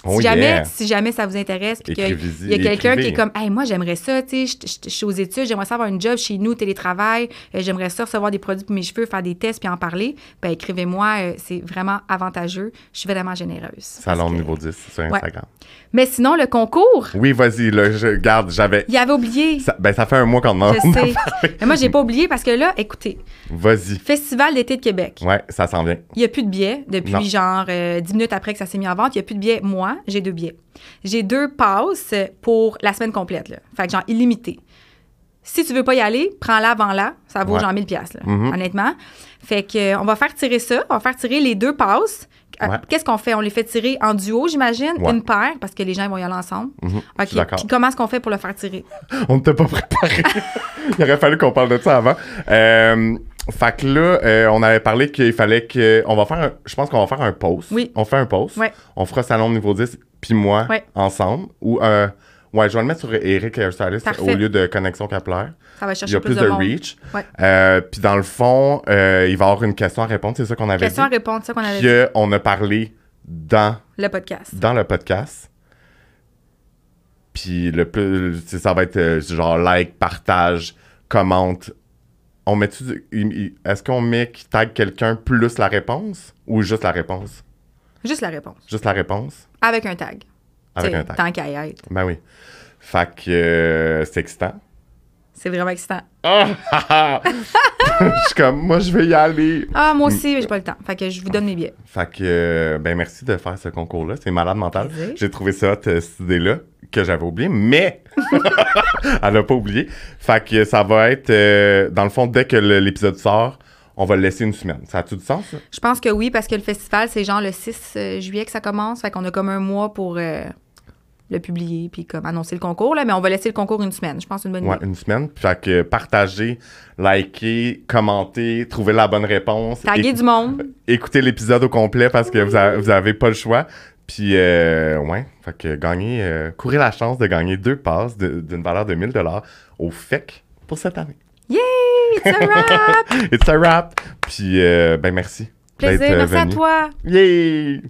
[SPEAKER 1] Oh
[SPEAKER 2] si, jamais, si jamais ça vous intéresse, puis qu'il y a- y a quelqu'un qui est comme, hey, moi, j'aimerais ça, tu sais, je- je je suis aux études, j'aimerais ça avoir une job chez nous, télétravail, euh, j'aimerais ça recevoir des produits pour mes cheveux, faire des tests, puis en parler, ben écrivez-moi, euh, c'est vraiment avantageux. Je suis vraiment généreuse.
[SPEAKER 1] Salon
[SPEAKER 2] que-
[SPEAKER 1] niveau 10 sur Instagram.
[SPEAKER 2] Mais sinon, le concours,
[SPEAKER 1] Oui, vas-y, là, je garde, j'avais.
[SPEAKER 2] il avait oublié.
[SPEAKER 1] Ça, ben, ça fait un mois qu'on en
[SPEAKER 2] Je sais. Mais moi, j'ai pas oublié parce que là, écoutez,
[SPEAKER 1] Vas-y.
[SPEAKER 2] Festival d'été de Québec.
[SPEAKER 1] Ouais, ça s'en vient.
[SPEAKER 2] Il n'y a plus de billets depuis
[SPEAKER 1] Non.
[SPEAKER 2] genre euh, 10 minutes après que ça s'est mis en vente. Il n'y a plus de billets. Moi, j'ai deux billets. J'ai deux passes pour la semaine complète. Là. Fait que genre illimité. Si tu veux pas y aller, prends-la avant là. Ça vaut
[SPEAKER 1] Ouais.
[SPEAKER 2] genre 1000 pièces
[SPEAKER 1] Mhm.
[SPEAKER 2] honnêtement. Fait que euh, on va faire tirer ça. On va faire tirer les deux passes. Euh,
[SPEAKER 1] Ouais.
[SPEAKER 2] Qu'est-ce qu'on fait? On les fait tirer en duo, j'imagine,
[SPEAKER 1] Ouais.
[SPEAKER 2] une paire, parce que les gens vont y aller ensemble.
[SPEAKER 1] Mhm, d'accord.
[SPEAKER 2] Puis comment est-ce qu'on fait pour le faire tirer?
[SPEAKER 1] On ne t'a pas préparé. Il aurait fallu qu'on parle de ça avant. Euh, Fait que là, euh, on avait parlé qu'il fallait que. On va faire un- Je pense qu'on va faire un post.
[SPEAKER 2] Oui.
[SPEAKER 1] On fait un post.
[SPEAKER 2] Ouais.
[SPEAKER 1] On fera Salon niveau 10, puis moi,
[SPEAKER 2] Ouais.
[SPEAKER 1] ensemble. Ou. euh, ouais, je vais le mettre sur Eric Hairstylist au lieu de Connexion Capillaire.
[SPEAKER 2] Ça va
[SPEAKER 1] Il y
[SPEAKER 2] chercher
[SPEAKER 1] a
[SPEAKER 2] plus,
[SPEAKER 1] plus
[SPEAKER 2] de,
[SPEAKER 1] reach.
[SPEAKER 2] Ouais.
[SPEAKER 1] Euh, puis dans le fond, euh, il va y avoir une question à répondre. C'est ça qu'on avait
[SPEAKER 2] Question à
[SPEAKER 1] dit.
[SPEAKER 2] répondre, c'est ça qu'on avait dit.
[SPEAKER 1] Que on a parlé dans,
[SPEAKER 2] Le podcast.
[SPEAKER 1] dans le podcast. Puis le plus. Ça va être genre like, partage, commente. On il- Est-ce qu'on met qui tag quelqu'un plus la réponse ou juste la réponse?
[SPEAKER 2] Juste la réponse.
[SPEAKER 1] Juste la réponse?
[SPEAKER 2] Avec un tag.
[SPEAKER 1] Avec
[SPEAKER 2] T'sais,
[SPEAKER 1] un tag.
[SPEAKER 2] Tant qu'à y être.
[SPEAKER 1] Ben oui. Fait que euh, c'est excitant.
[SPEAKER 2] C'est vraiment excitant.
[SPEAKER 1] Ah! je suis comme, moi, je vais y aller.
[SPEAKER 2] Ah, moi aussi, j'ai pas le temps. Fait que je vous donne mes billets.
[SPEAKER 1] Fait que, euh, ben merci de faire ce concours-là. C'est malade mental. J'ai trouvé ça, hot, cette idée-là, que j'avais oublié, mais elle n'a pas oublié. Fait que ça va être, euh, dans le fond, dès que l'épisode sort, on va le laisser une semaine. Ça a-tu du sens, ça?
[SPEAKER 2] Je pense que oui, parce que le festival, c'est genre le 6 euh, juillet que ça commence. Fait qu'on a comme un mois pour euh, le publier puis comme annoncer le concours. Là, mais on va laisser le concours une semaine. Je pense une bonne
[SPEAKER 1] Ouais,
[SPEAKER 2] idée.
[SPEAKER 1] une semaine. Fait que partagez, likez, commentez, trouvez la bonne réponse.
[SPEAKER 2] Taguer du monde.
[SPEAKER 1] Écoutez l'épisode au complet parce que vous, a- vous avez pas le choix. Puis, euh, ouais, fait que gagnez, euh, courez la chance de gagner deux passes d'une valeur de 1000 au FEC pour cette année.
[SPEAKER 2] Yay! It's a wrap!
[SPEAKER 1] It's a wrap. Puis, euh, ben merci.
[SPEAKER 2] Plaisir.
[SPEAKER 1] euh,
[SPEAKER 2] Merci à toi.
[SPEAKER 1] Yay!